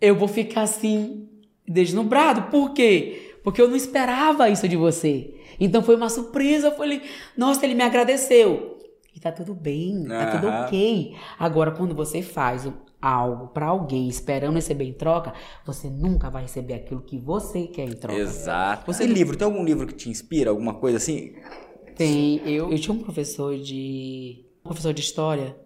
eu vou ficar assim, deslumbrado. Por quê? Porque eu não esperava isso de você. Então foi uma surpresa. Eu falei, nossa, ele me agradeceu. E tá tudo bem, tá tudo ok. Agora, quando você faz algo pra alguém esperando receber em troca, você nunca vai receber aquilo que você quer em troca. Exato. Você e livro? Tem algum livro que te inspira? Alguma coisa assim? Tem, eu, eu tinha um professor de um professor de história.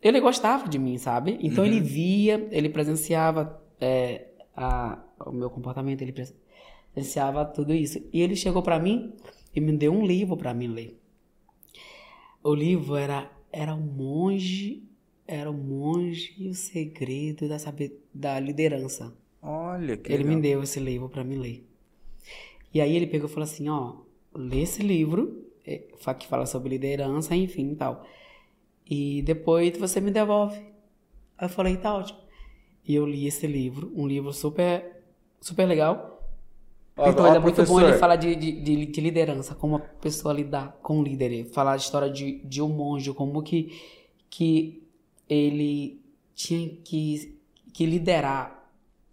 Ele gostava de mim, sabe? Então ele via, ele presenciava é, a- o meu comportamento, ele presenciava tudo isso. E ele chegou pra mim e me deu um livro pra mim ler. O livro era era o monge, era o monge e o segredo da saber, da liderança. Olha que Ele legal. me deu esse livro pra mim ler. E aí ele pegou e falou assim, ó, lê esse livro, é, que fala sobre liderança, enfim tal. E depois você me devolve. Aí eu falei, tá ótimo. E eu li esse livro, um livro super, super legal. Ó, então ó, ele é muito bom, ele fala de, de, de, de liderança, como a pessoa lidar com o líder. Ele fala a história de, de um monge, como que, que ele tinha que, que liderar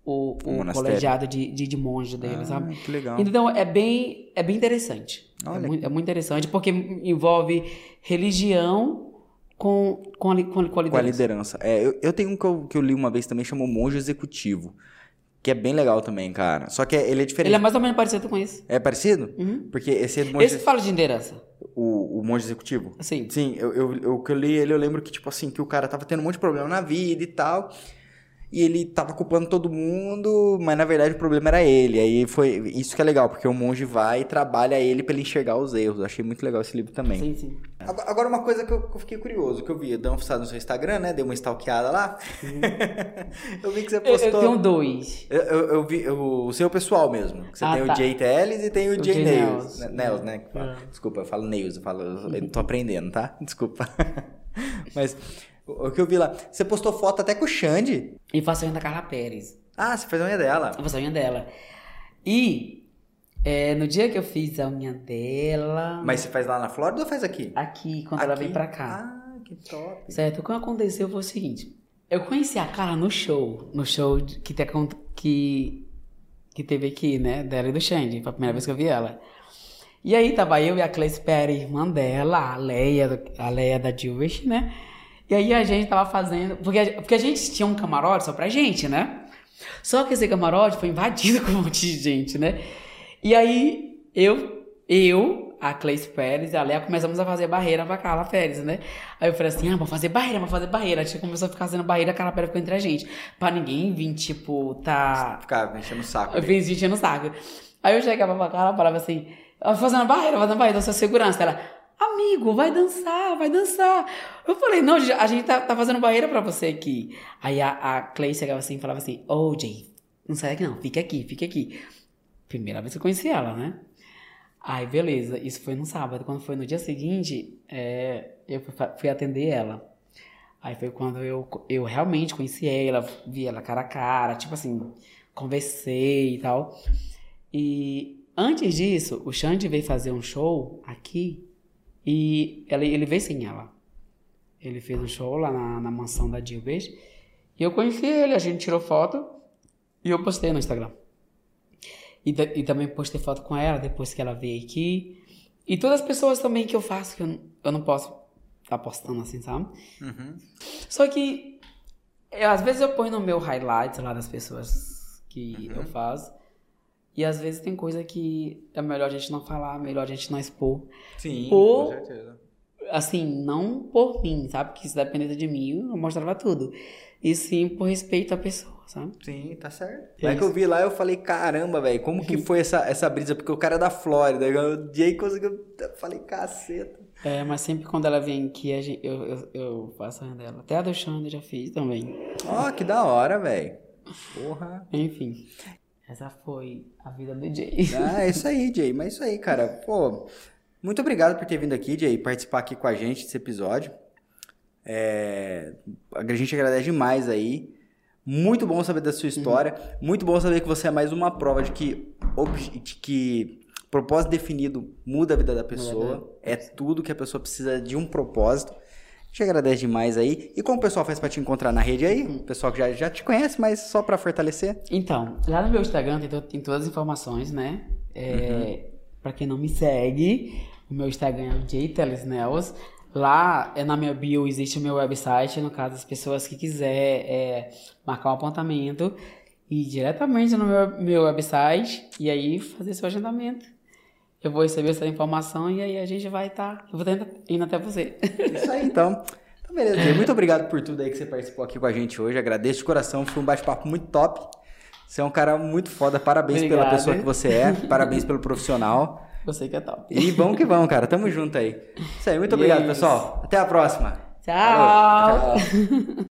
o, O o colegiado de, de, de monge dele, Ah, sabe? que legal. Então é bem, é bem interessante. É muito, é muito interessante porque envolve religião com, com, a, com, a, com a Com a liderança. liderança. É, eu, eu tenho um que eu, que eu li uma vez também, chamou Monge Executivo. Que é bem legal também, cara. Só que ele é diferente. Ele é mais ou menos parecido com esse. É parecido? Uhum. Porque esse é do monge, Esse fala de liderança. o, o monge executivo. Assim. Sim, eu, eu, eu, eu li ele, eu lembro que, tipo assim, que o cara tava tendo um monte de problema na vida e tal. E ele tava culpando todo mundo, mas na verdade o problema era ele. Aí foi. Isso que é legal, porque o monge vai e trabalha ele pra ele enxergar os erros. Eu achei muito legal esse livro também. Sim, sim. Agora, uma coisa que eu, que eu fiquei curioso, que eu vi, eu dei uma fuçada no seu Instagram, né? Dei uma stalkeada lá. eu vi que você Uhum. Eu, postou. eu tenho dois. Eu, eu- eu vi eu- o seu pessoal mesmo. Você Ah, tem tá. o Jay Telles e tem o, O Jay Jay Nails. Nails. né? Nails, né? que fala. É. Desculpa, eu falo Nails, eu falo, eu tô aprendendo, tá? Desculpa. Mas o, o que eu vi lá, você postou foto até com o Xande. E faço a unha da Carla Pérez. Ah, você fez a unha dela. Eu faço a unha dela. E é, no dia que eu fiz a unha dela. Mas você faz lá na Flórida ou faz aqui? Aqui, quando ela Aqui? vem pra cá. Ah, que top. Certo? O que aconteceu foi o seguinte. Eu conheci a Carla no show. No show que, te, que, que teve aqui, né? Dela e do Xande. Foi a primeira vez que eu vi ela. E aí tava eu e a Cleice Perry, irmã dela, a Leia, a Leia da Dilbert, né? E aí a gente tava fazendo. Porque a, porque a gente tinha um camarote só pra gente, né? Só que esse camarote foi invadido com um monte de gente, né? E aí eu, eu, a Cleice Pérez e a Leia começamos a fazer barreira pra Carla Pérez, né? Aí eu falei assim: ah, vamos fazer barreira, vamos fazer barreira. A gente começou a ficar fazendo barreira, a Carla Pérez ficou entre a gente. Pra ninguém vir, tipo, tá. Ficava enchendo o saco. Vim enchendo o saco. Aí eu chegava pra Carla e falava assim: "Ah, fazendo barreira, fazendo barreira, da sua segurança. Ela, amigo, vai dançar, vai dançar. Eu falei: não, a gente tá, tá fazendo barreira pra você aqui. Aí a, a Clay chegava assim e falava assim: ô, Jay, não sai daqui não, fica aqui, fica aqui. Primeira vez que eu conheci ela, né? Aí, beleza, isso foi no sábado. Quando foi no dia seguinte, é, eu fui, atender ela. Aí foi quando eu, eu realmente conheci ela, vi ela cara a cara, tipo assim, conversei e tal. E antes disso, o Xande veio fazer um show aqui e ela, ele veio sem ela. Ele fez um show lá na, na mansão da Dilbert. E eu conheci ele, a gente tirou foto e eu postei no Instagram. E, e também postei foto com ela depois que ela veio aqui. E todas as pessoas também que eu faço, que eu, não- eu não posso estar postando assim, sabe? Uhum. Só que eu, às vezes eu ponho no meu highlights lá das pessoas que eu faço. E às vezes tem coisa que é melhor a gente não falar, melhor a gente não expor. Sim, Ou- com certeza. Assim, não por mim, sabe? Porque se dependesse de mim, eu mostrava tudo. E sim por respeito à pessoa, sabe? Sim, tá certo. É que eu vi lá, eu falei, caramba, velho, como que foi essa, essa brisa? Porque o cara é da Flórida, o Jay conseguiu. Eu falei, caceta. É, mas sempre quando ela vem aqui, a gente- eu, eu, eu faço a dela. Até a do Xande eu já fiz também. Ó, que da hora, velho. Porra. Enfim. Essa foi a vida do Jay. Ah, é isso aí, Jay. Mas é isso aí, cara. Pô, muito obrigado por ter vindo aqui, Jay, participar aqui com a gente desse episódio. É, a gente agradece demais aí. Muito bom saber da sua história. Muito bom saber que você é mais uma prova de que, de que propósito definido muda a vida da pessoa. É tudo que a pessoa precisa de um propósito. A gente agradece demais aí. E como o pessoal faz pra te encontrar na rede aí? O pessoal que já, já te conhece, mas só pra fortalecer. Então, lá no meu Instagram tem, tem todas as informações, né? É, Pra quem não me segue, o meu Instagram é jtelesnels. Lá é na minha bio existe o meu website, no caso as pessoas que quiser é, marcar um apontamento e diretamente no meu, meu website e aí fazer seu agendamento. Eu vou receber essa informação e aí a gente vai estar. eu vou estar indo até você. Isso aí, então. Então, beleza. Muito obrigado por tudo aí que você participou aqui com a gente hoje. Agradeço de coração. Foi um bate-papo muito top. Você é um cara muito foda. Parabéns pela Obrigado. pessoa que você é. Parabéns pelo profissional. Você que é top. E vamos que vamos, cara. Tamo junto aí. Isso aí. Muito E obrigado, é isso. pessoal. Até a próxima. Tchau. Falou. Tchau.